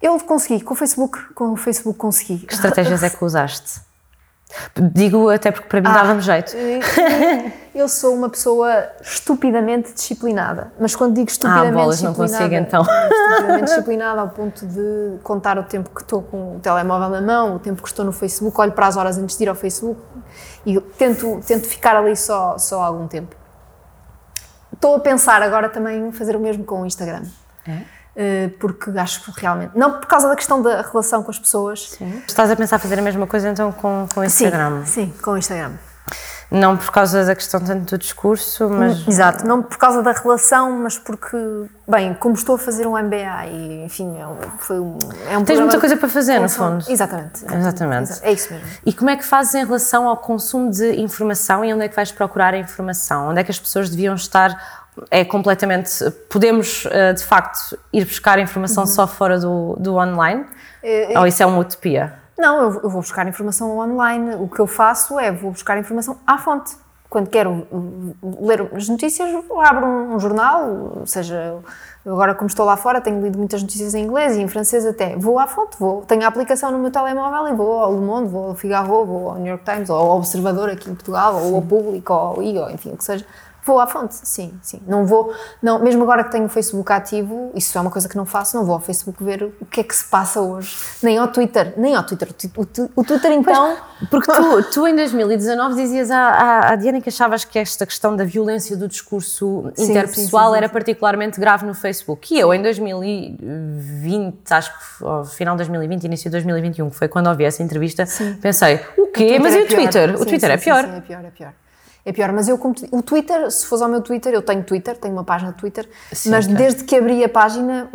Eu consegui, com o Facebook, com o Facebook consegui. Que estratégias é que usaste? Digo até porque para mim ah, dava-me jeito. Eu sou uma pessoa estupidamente disciplinada. Mas quando digo estupidamente ah, bolas, disciplinada. não consigo então. *laughs* Estupidamente disciplinada ao ponto de contar o tempo que estou com o telemóvel na mão, o tempo que estou no Facebook, olho para as horas antes de ir ao Facebook e tento, tento ficar ali só, só algum tempo. Estou a pensar agora também fazer o mesmo com o Instagram. É? Eh, porque acho que realmente. Não por causa da questão da relação com as pessoas. Sim. Estás a pensar fazer a mesma coisa então com, com o Instagram? Sim, sim, com o Instagram. Não por causa da questão tanto do discurso, mas. Exato, não por causa da relação, mas porque, bem, como estou a fazer um MBA e, enfim, é um, foi um. É um Tens muita coisa para fazer, no fundo. Exatamente. Exatamente. É isso mesmo. E como é que fazes em relação ao consumo de informação e onde é que vais procurar a informação? Onde é que as pessoas deviam estar é completamente. Podemos, eh, de facto, ir buscar informação uhum. só fora do, do online? É, Ou isso é uma utopia? Não, eu, vou buscar informação online. O que eu faço é vou buscar informação à fonte. Quando quero ler as notícias, abro um, jornal, seja agora como estou lá fora tenho lido muitas notícias em inglês e em francês até vou à fonte vou tenho a aplicação no meu telemóvel e vou ao Le Monde vou ao Figaro vou ao New York Times ou ao Observador aqui em Portugal ou ao Público ou ao I ou enfim o que seja Vou à fonte, sim, sim. Não vou, não, mesmo agora que tenho o Facebook ativo, isso é uma coisa que não faço, não vou ao Facebook ver o que é que se passa hoje. Nem ao Twitter, nem ao Twitter. O, o Twitter então. Porque tu, *laughs* tu em 2019 dizias à, à, à Diana que achavas que esta questão da violência do discurso Sim, interpessoal sim, sim, era particularmente grave no Facebook. E eu em 2020, acho que ao final de 2020, início de 2021, que foi quando ouvi essa entrevista, pensei, o quê? Mas e o é. Twitter? O Twitter é sim, pior. É pior, é pior. É pior, mas eu como te- o Twitter, se fosse ao meu Twitter, eu tenho Twitter, tenho uma página de Twitter, mas ok. desde que abri a página,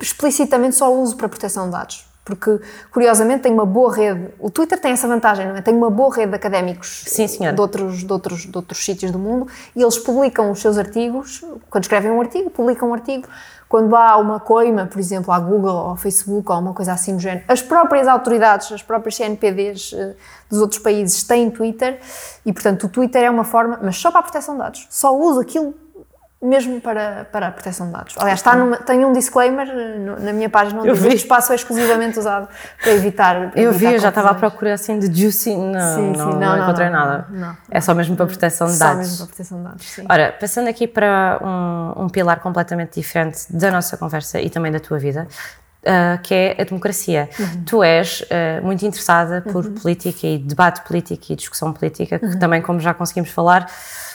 explicitamente só uso para proteção de dados. Porque, curiosamente, tem uma boa rede. O Twitter tem essa vantagem, não é? Tem uma boa rede de académicos Sim, de outros, de, outros, de outros sítios do mundo e eles publicam os seus artigos. Quando escrevem um artigo, publicam um artigo. Quando há uma coima, por exemplo, à Google ou ao Facebook ou uma coisa assim do género, as próprias autoridades, as próprias CNPDs eh, dos outros países têm Twitter e, portanto, o Twitter é uma forma, mas só para a proteção de dados. Só uso aquilo mesmo para, para a proteção de dados. Aliás, está numa, tem um disclaimer na minha página onde Eu diz vi. este espaço é exclusivamente usado para evitar. para *laughs* Eu vi, evitar eu já estava à procura assim de juicy, não, Sim, sim, não, não, não encontrei não, nada. não. É só mesmo para proteção de Só dados. mesmo para proteção de dados, sim. Ora, passando aqui para um, um pilar completamente diferente da nossa conversa e também da tua vida, ah, que é a democracia. Uhum. Tu és ah, muito interessada por política e debate político e discussão política, que Uhum. também, como já conseguimos falar,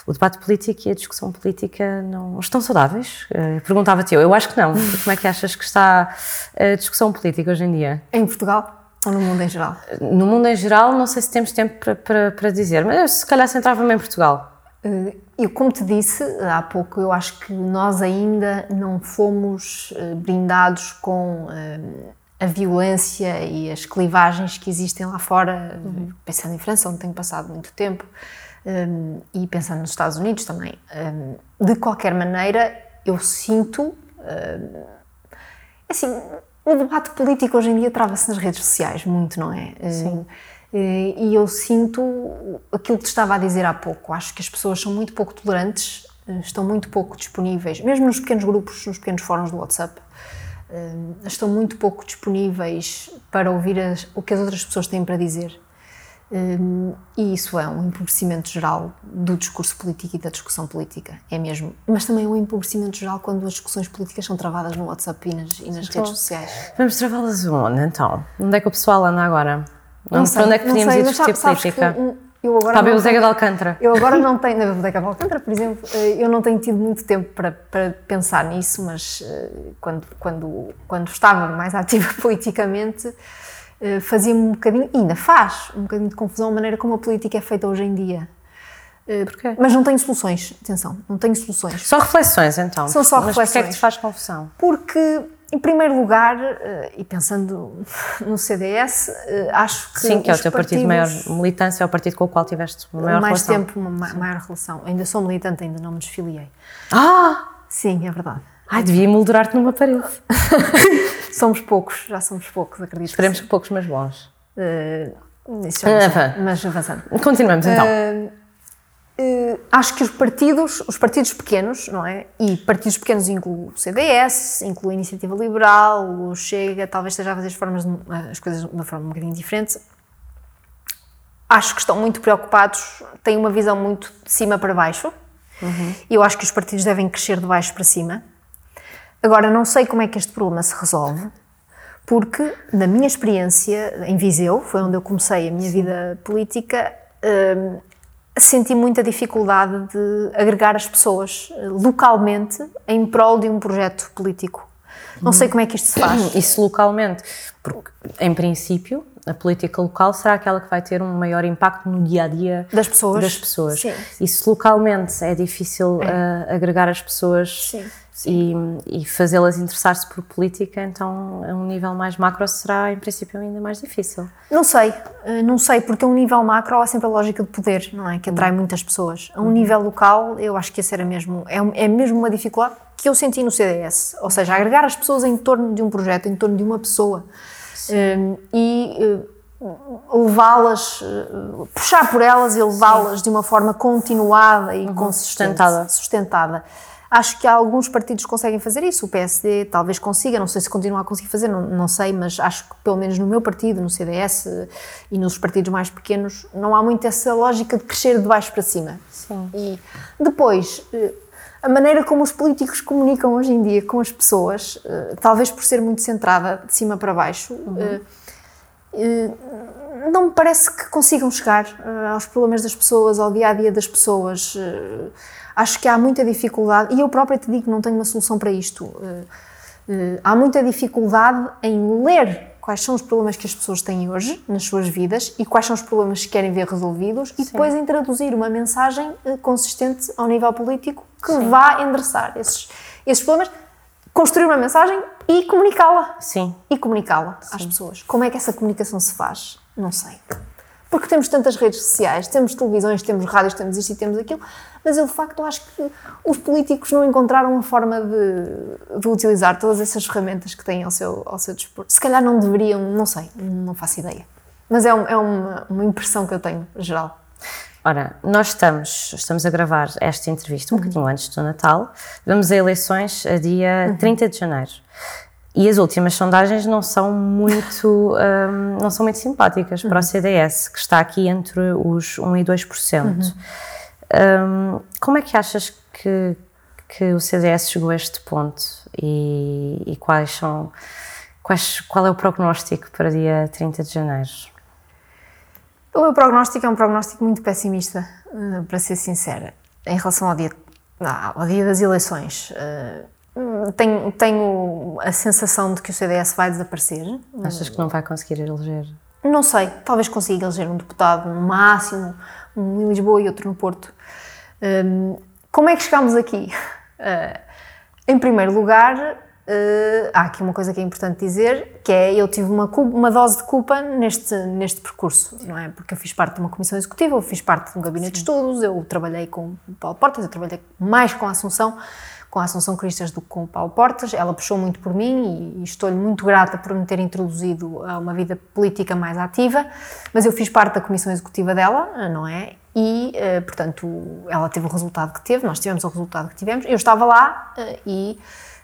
o debate político e a discussão política não estão saudáveis? Ah, Perguntava-te eu, eu acho que não. *laughs* Como é que achas que está a discussão política hoje em dia? Em Portugal ou no mundo em geral? No mundo em geral, não sei se temos tempo para, para, para dizer, mas eu, se calhar centrava-me em Portugal. Eh, Eu, como te disse há pouco, eu acho que nós ainda não fomos eh, brindados com eh, a violência e as clivagens que existem lá fora, Uhum. pensando em França, onde tenho passado muito tempo, eh, e pensando nos Estados Unidos também. Eh, De qualquer maneira, eu sinto. eh, Assim, o debate político hoje em dia trava-se nas redes sociais, muito, não é? Sim. E eu sinto aquilo que te estava a dizer há pouco. Acho que as pessoas são muito pouco tolerantes, eh, estão muito pouco disponíveis, mesmo nos pequenos grupos, nos pequenos fóruns do WhatsApp, estão muito pouco disponíveis para ouvir as- o que as outras pessoas têm para dizer. Hum, e isso é um empobrecimento geral do discurso político e da discussão política, é mesmo. Mas também um empobrecimento geral quando as discussões políticas são travadas no WhatsApp e nas, e nas redes sociais. Vamos travá-las onde, então? Onde é que o pessoal anda agora? Onde, sei, para onde é que não podíamos sei, ir discutir sabes política? eu- eu agora não Zega de tenho- Alcântara. Eu agora não tenho, na Bodega de Alcântara, por exemplo, eh, eu não tenho tido muito tempo para, para pensar nisso, mas eh, quando, quando, quando estava mais *laughs* ativa politicamente, fazia-me um bocadinho, e ainda faz, um bocadinho de confusão a maneira como a política é feita hoje em dia. Eh, Porquê? Mas não tenho soluções, atenção, não tenho soluções. Só reflexões, então. São só Mas porquê é que reflexões. te faz confusão? Porque, em primeiro lugar, eh, e pensando *laughs* no CDS, eh, acho que. Sim, que é o teu partido de maior militância, é o partido com o qual tiveste maior mais relação. tempo, uma ma- maior relação. Ainda sou militante, ainda não me desfiliei. Ah! Sim, é verdade. Ai, devia emoldurar-te numa parede. *laughs* Somos poucos, já somos poucos, acredito. Esperemos que que poucos, mas bons. Eh, isso já mas avançando. Continuamos, então. Eh, acho que os partidos, os partidos pequenos, não é? E partidos pequenos incluem o CDS, inclui a Iniciativa Liberal, o Chega, talvez esteja a fazer as, formas, as coisas de uma forma um bocadinho diferente. Acho que estão muito preocupados, têm uma visão muito de cima para baixo. E eu acho que os partidos devem crescer de baixo para cima. Agora, não sei como é que este problema se resolve, porque, na minha experiência em Viseu, foi onde eu comecei a minha vida política, hum, senti muita dificuldade de agregar as pessoas eh, localmente em prol de um projeto político. Não sei como é que isto se faz. Isso localmente, porque, em princípio, a política local será aquela que vai ter um maior impacto no dia a dia Das pessoas. Das pessoas. Sim. E se localmente é difícil ah, agregar as pessoas Sim, e, e fazê-las interessar-se por política, então a um nível mais macro será, em princípio, ainda mais difícil. Não sei, eh, não sei, porque a um nível macro há sempre a lógica de poder, não é? Que atrai muitas pessoas. A um nível local, eu acho que esse era mesmo, é, um- é mesmo uma dificuldade que eu senti no CDS. Ou seja, agregar as pessoas em torno de um projeto, em torno de uma pessoa. Eh, e eh, levá-las, puxar por elas e levá-las de uma forma continuada e consistente, sustentada. sustentada. Acho que alguns partidos conseguem fazer isso, o PSD talvez consiga, não sei se continua a conseguir fazer, não, não sei, mas acho que pelo menos no meu partido, no CDS e nos partidos mais pequenos, não há muito essa lógica de crescer de baixo para cima. Sim. E depois, eh, a maneira como os políticos comunicam hoje em dia com as pessoas, eh, talvez por ser muito centrada de cima para baixo, eh, eh, não me parece que consigam chegar aos problemas das pessoas, ao dia a dia das pessoas. Acho que há muita dificuldade, e eu própria te digo que não tenho uma solução para isto. Eh, eh, Há muita dificuldade em ler quais são os problemas que as pessoas têm hoje nas suas vidas e quais são os problemas que querem ver resolvidos e depois em traduzir uma mensagem eh, consistente ao nível político que vá endereçar esses, esses problemas, construir uma mensagem e comunicá-la Sim. e comunicá-la às pessoas. Como é que essa comunicação se faz? Não sei. Porque temos tantas redes sociais, temos televisões, temos rádios, temos isto e temos aquilo, mas eu de facto acho que os políticos não encontraram uma forma de, de utilizar todas essas ferramentas que têm ao seu, ao seu dispor. Se calhar não deveriam, não sei, não faço ideia. Mas é, um- é uma, uma impressão que eu tenho, geral. Ora, nós estamos, estamos a gravar esta entrevista um bocadinho antes do Natal. Vamos a eleições a dia 30 de janeiro. E as últimas sondagens não são muito, *laughs* hum, não são muito simpáticas para o CDS, que está aqui entre os 1 e 2%. Hum, como é que achas que, que o CDS chegou a este ponto? E, e quais são, quais, qual é o prognóstico para dia 30 de janeiro? O meu prognóstico é um prognóstico muito pessimista, eh, para ser sincera, em relação ao dia, ao dia das eleições. Eh, Tenho, tenho a sensação de que o CDS vai desaparecer. Achas que não vai conseguir eleger? Não sei, talvez consiga eleger um deputado no máximo, um em Lisboa e outro no Porto. Hum, como é que chegámos aqui? Ah, *laughs* em primeiro lugar, ah, há aqui uma coisa que é importante dizer, que é eu tive uma, uma dose de culpa neste, neste percurso, não é? Porque eu fiz parte de uma comissão executiva, eu fiz parte de um gabinete de estudos, eu trabalhei com o Paulo Portas, eu trabalhei mais com a Assunção, com a Assunção Cristas do que com o Paulo Portas. Ela puxou muito por mim e, e estou-lhe muito grata por me ter introduzido a uma vida política mais ativa, mas eu fiz parte da comissão executiva dela, não é? E, eh, portanto, ela teve o resultado que teve, nós tivemos o resultado que tivemos. Eu estava lá eh, e,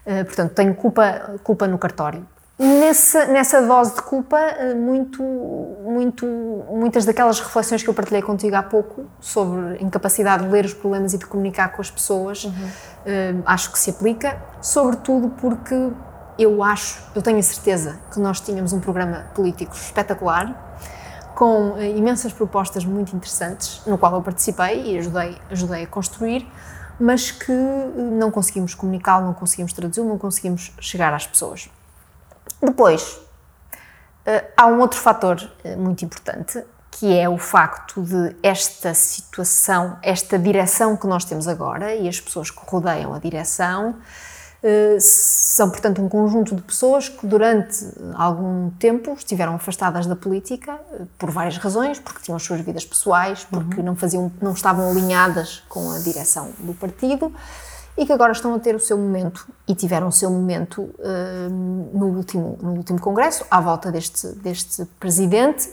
eh, portanto, tenho culpa, culpa no cartório. Nessa, nessa dose de culpa, muito, muito, muitas daquelas reflexões que eu partilhei contigo há pouco sobre incapacidade de ler os problemas e de comunicar com as pessoas, eh, acho que se aplica, sobretudo porque eu acho, eu tenho a certeza que nós tínhamos um programa político espetacular, com eh, imensas propostas muito interessantes, no qual eu participei e ajudei, ajudei a construir, mas que eh, não conseguimos comunicá-lo, não conseguimos traduzi-lo, não conseguimos chegar às pessoas. Depois, eh, há um outro fator muito importante, que é o facto de esta situação, esta direção que nós temos agora e as pessoas que rodeiam a direção, eh, são, portanto, um conjunto de pessoas que durante algum tempo estiveram afastadas da política eh, por várias razões, porque tinham as suas vidas pessoais, porque não, faziam, não estavam alinhadas com a direção do partido e que agora estão a ter o seu momento e tiveram o seu momento eh, no, último, no último congresso, à volta deste, deste presidente,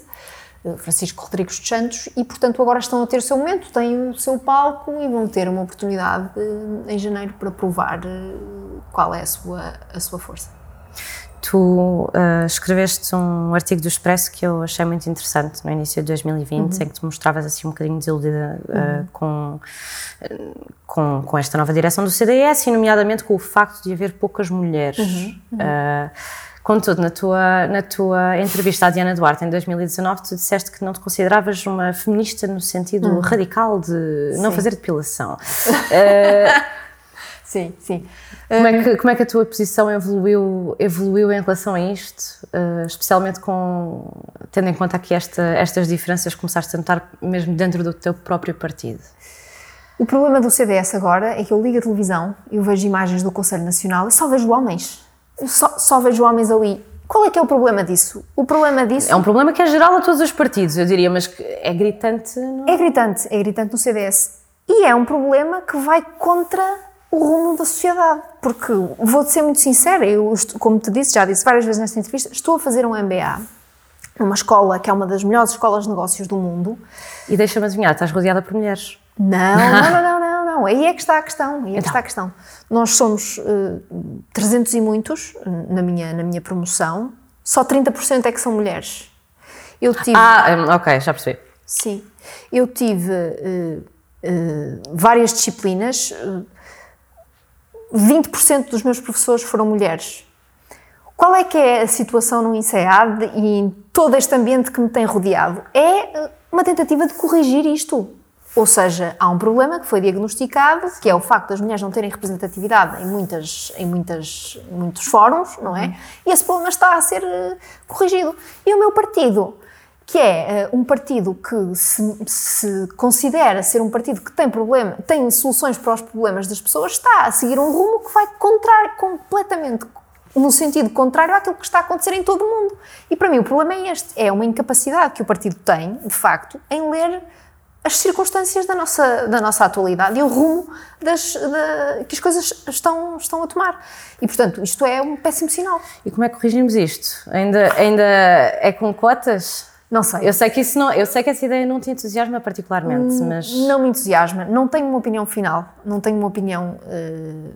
Francisco Rodrigues dos Santos, e portanto agora estão a ter o seu momento, têm o seu palco e vão ter uma oportunidade eh, em janeiro para provar eh, qual é a sua, a sua força. Tu ah, escreveste um artigo do Expresso que eu achei muito interessante no início de 2020, Uhum. em que te mostravas assim um bocadinho desiludida ah, com, com, com esta nova direção do CDS e, nomeadamente, com o facto de haver poucas mulheres. Uhum. Ah, contudo, na tua, na tua entrevista à Diana Duarte em 2019, tu disseste que não te consideravas uma feminista no sentido radical de não Uhum. Sim. fazer depilação. *laughs* Sim, sim. Como é, que, como é que a tua posição evoluiu, evoluiu em relação a isto, eh, especialmente com, tendo em conta aqui esta, estas diferenças que começaste a notar mesmo dentro do teu próprio partido? O problema do CDS agora é que eu ligo a televisão, eu vejo imagens do Conselho Nacional e só vejo homens. Só, só vejo homens ali. Qual é que é o problema disso? O problema disso É um problema que é geral a todos os partidos, eu diria, mas é gritante. Não? é gritante, é gritante no CDS. E é um problema que vai contra o rumo da sociedade. Porque, vou-te ser muito sincera, eu, como te disse, já disse várias vezes nesta entrevista, estou a fazer um MBA numa escola que é uma das melhores escolas de negócios do mundo. E deixa-me adivinhar, estás rodeada por mulheres. Não, não, não, não, não, não. aí é que está a questão. Aí é que está a questão. Nós somos eh, 300 e muitos na minha, na minha promoção, só 30% é que são mulheres. Eu tive. Ah, hum, ok, já percebi. Sim. Eu tive eh, eh, várias disciplinas, eh, 20% dos meus professores foram mulheres. Qual é que é a situação no INSEAD e em todo este ambiente que me tem rodeado? É uma tentativa de corrigir isto. Ou seja, há um problema que foi diagnosticado, que é o facto das mulheres não terem representatividade em, muitas, em muitas, muitos fóruns, não é? E esse problema está a ser eh, corrigido. E o meu partido, que é eh, um partido que se, se considera ser um partido que tem problema, tem soluções para os problemas das pessoas, está a seguir um rumo que vai contrário, completamente no sentido contrário àquilo que está a acontecer em todo o mundo. E para mim o problema é este, é uma incapacidade que o partido tem, de facto, em ler as circunstâncias da nossa, da nossa atualidade e o rumo das, da- que as coisas estão, estão a tomar. E, portanto, isto é um péssimo sinal. E como é que corrigimos isto? Ainda, ainda é com cotas? Não sei. Eu sei que isso não, eu sei que essa ideia não te entusiasma particularmente, mas Não me entusiasma, não tenho uma opinião final, não tenho uma opinião eh,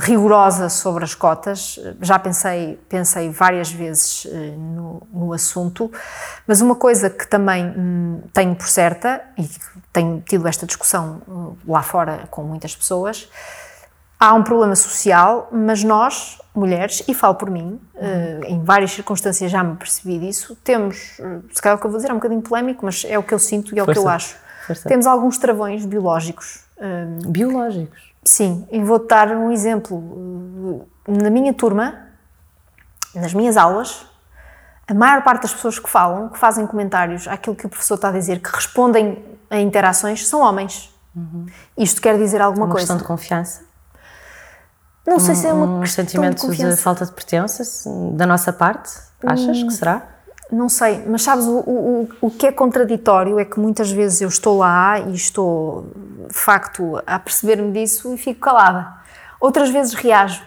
rigorosa sobre as cotas. Já pensei, pensei várias vezes eh, no, no assunto, mas uma coisa que também hum, tenho por certa, e tenho tido esta discussão eh, lá fora com muitas pessoas, há um problema social, mas nós, mulheres, e falo por mim, eh, em várias circunstâncias já me percebi disso, temos, eh, se calhar o que eu vou dizer é um bocadinho polémico, mas é o que eu sinto e é o que eu Força, acho. força. Temos alguns travões biológicos. eh, biológicos. Sim, e vou-te dar um exemplo. Na minha turma, nas minhas aulas, a maior parte das pessoas que falam, que fazem comentários àquilo que o professor está a dizer, que respondem a interações, são homens. Isto quer dizer alguma Uma coisa. questão de confiança. Não sei se é uma um questão sentimento de de, falta de pertença da nossa parte? Achas que será? Não sei, mas sabes, o, o, o que é contraditório é que muitas vezes eu estou lá e estou, de facto, a perceber-me disso e fico calada. Outras vezes reajo.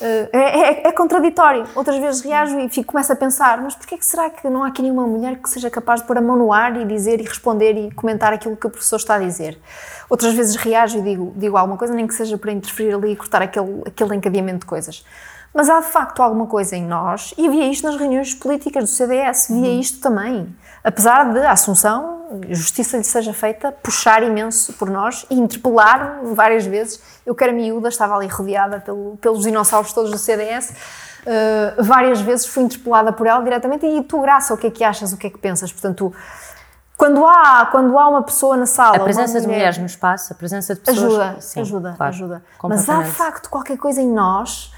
Eh, É, é- é contraditório. Outras vezes reajo e fico, começo a pensar, mas porquê que será que não há aqui nenhuma mulher que seja capaz de pôr a mão no ar e dizer e responder e comentar aquilo que o professor está a dizer? Outras vezes reajo e digo, digo alguma coisa, nem que seja para interferir ali e cortar aquele, aquele encadeamento de coisas. Mas há de facto alguma coisa em nós, e havia isto nas reuniões políticas do CDS, via isto também. Apesar de a Assunção, justiça lhe seja feita, puxar imenso por nós e interpelar várias vezes. Eu que era miúda, estava ali rodeada pelo- pelos dinossauros todos do CDS, eh, várias vezes fui interpelada por ela diretamente. E tu, Graça, o que é que achas, o que é que pensas? Portanto, quando há, quando há uma pessoa na sala. A presença de mulher- mulheres no espaço, a presença de pessoas. Ajuda, Sim, ajuda, claro, ajuda. Mas há de facto qualquer coisa em nós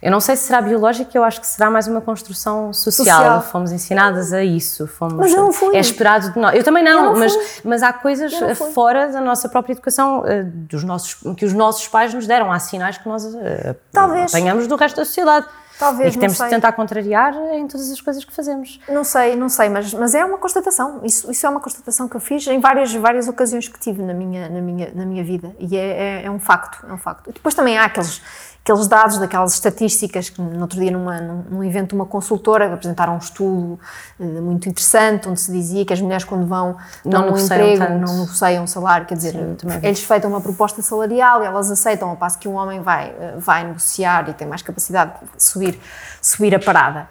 Eu não sei se será biológico, eu acho que será mais uma construção social. Social. Fomos ensinadas a isso. Fomos, Mas eu não fui. É esperado de nós. Eu também não, Eu não mas, mas há coisas eh, fora da nossa própria educação eh, dos nossos, que os nossos pais nos deram. Há sinais que nós eh, Talvez. apanhamos do resto da sociedade. Talvez, e que temos sei. de tentar contrariar em todas as coisas que fazemos. Não sei, não sei, mas, mas é uma constatação. Isso, isso é uma constatação que eu fiz em várias, várias ocasiões que tive na minha, na minha, na minha vida. E é, é, é um facto, é um facto. E depois também há aqueles, aqueles dados, daquelas estatísticas que no outro dia numa, num, evento de uma consultora apresentaram um estudo eh, muito interessante onde se dizia que as mulheres quando vão Não um emprego, tanto. não negociam o salário, quer dizer, Sim, eles feitam uma proposta salarial e elas aceitam, ao passo que um homem vai, eh, vai negociar e tem mais capacidade de subir, subir a parada.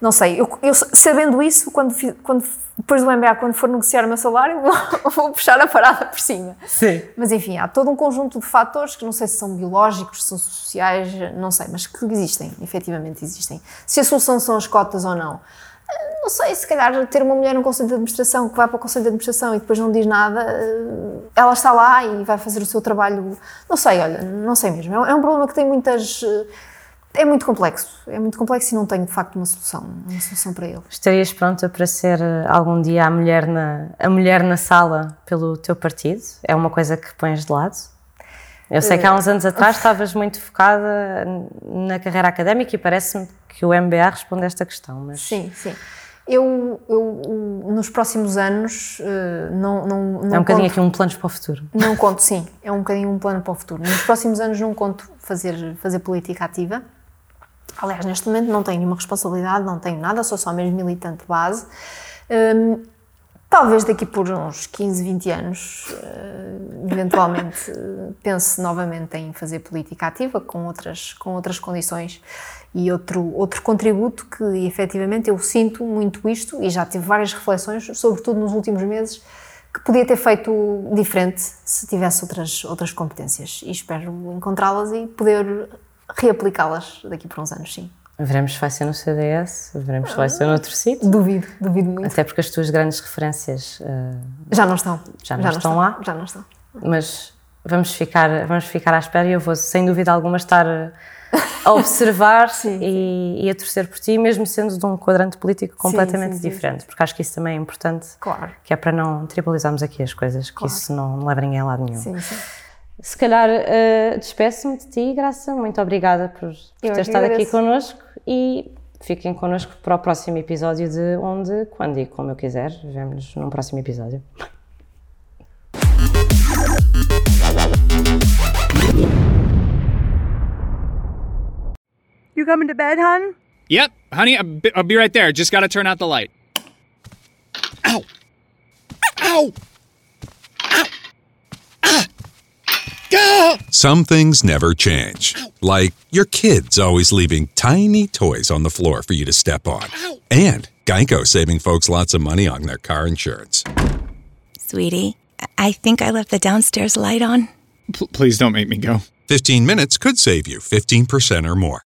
Não sei, eu, eu sabendo isso, quando, quando, depois do MBA, quando for negociar o meu salário, *laughs* vou, vou puxar a parada por cima. Sim. Mas enfim, há todo um conjunto de fatores que não sei se são biológicos, se são sociais, não sei, mas que existem, efetivamente existem. Se a solução são as cotas ou não. Eh, Não sei, se calhar ter uma mulher no Conselho de Administração que vai para o Conselho de Administração e depois não diz nada, eh, ela está lá e vai fazer o seu trabalho. Não sei, olha, não sei mesmo. É um- É um problema que tem muitas. Eh, É muito complexo. É muito complexo e não tenho de facto uma solução, uma solução para ele. Estarias pronta para ser eh, algum dia a mulher, na, a mulher na sala pelo teu partido? É uma coisa que pões de lado? Eu sei que há uns anos *laughs* atrás estavas muito focada na carreira académica e parece-me que o MBA responde a esta questão, mas Sim, sim. Eu, eu nos próximos anos, eh, não, não, não é um bocadinho aqui um planos para o futuro. Não conto, sim. É um bocadinho um plano para o futuro. Nos próximos anos não conto fazer, fazer política ativa. Aliás, neste momento não tenho nenhuma responsabilidade, não tenho nada, sou só mesmo militante base. Hum, Talvez daqui por uns 15, 20 anos, uh, eventualmente, uh, pense novamente em fazer política ativa com outras, com outras condições e outro, outro contributo que efetivamente eu sinto muito isto e já tive várias reflexões, sobretudo nos últimos meses, que podia ter feito diferente se tivesse outras, outras competências e espero encontrá-las e poder reaplicá-las daqui por uns anos, sim. Veremos se vai ser no CDS, veremos se vai ser noutro sítio. Duvido, duvido muito. Até porque as tuas grandes referências uh, já não estão. Já não, já não estão, lá. Já não estão. Mas vamos ficar, vamos ficar à espera e eu vou, sem dúvida alguma, estar a observar *laughs* sim, e, e, a torcer por ti, mesmo sendo de um quadrante político completamente sim, sim, diferente, porque acho que isso também é importante. Claro. Que é para não tribalizarmos aqui as coisas, que claro. isso não, não leva ninguém a lado nenhum. Sim, sim. Se calhar uh, despeço-me de ti, Graça. Muito obrigada por, por ter estado aqui connosco e fiquem connosco para o próximo episódio de Onde, Quando e Como Eu Quiser. Vemo-nos num próximo episódio. You coming to bed, hon? Yep, honey, I'll be, I'll be right there. Just gotta turn out the light. Ow! Ow! Some things never change. Like your kids always leaving tiny toys on the floor for you to step on. And Geico saving folks lots of money on their car insurance. Sweetie, I think I left the downstairs light on. P- please don't make me go. 15 minutes could save you 15% or more.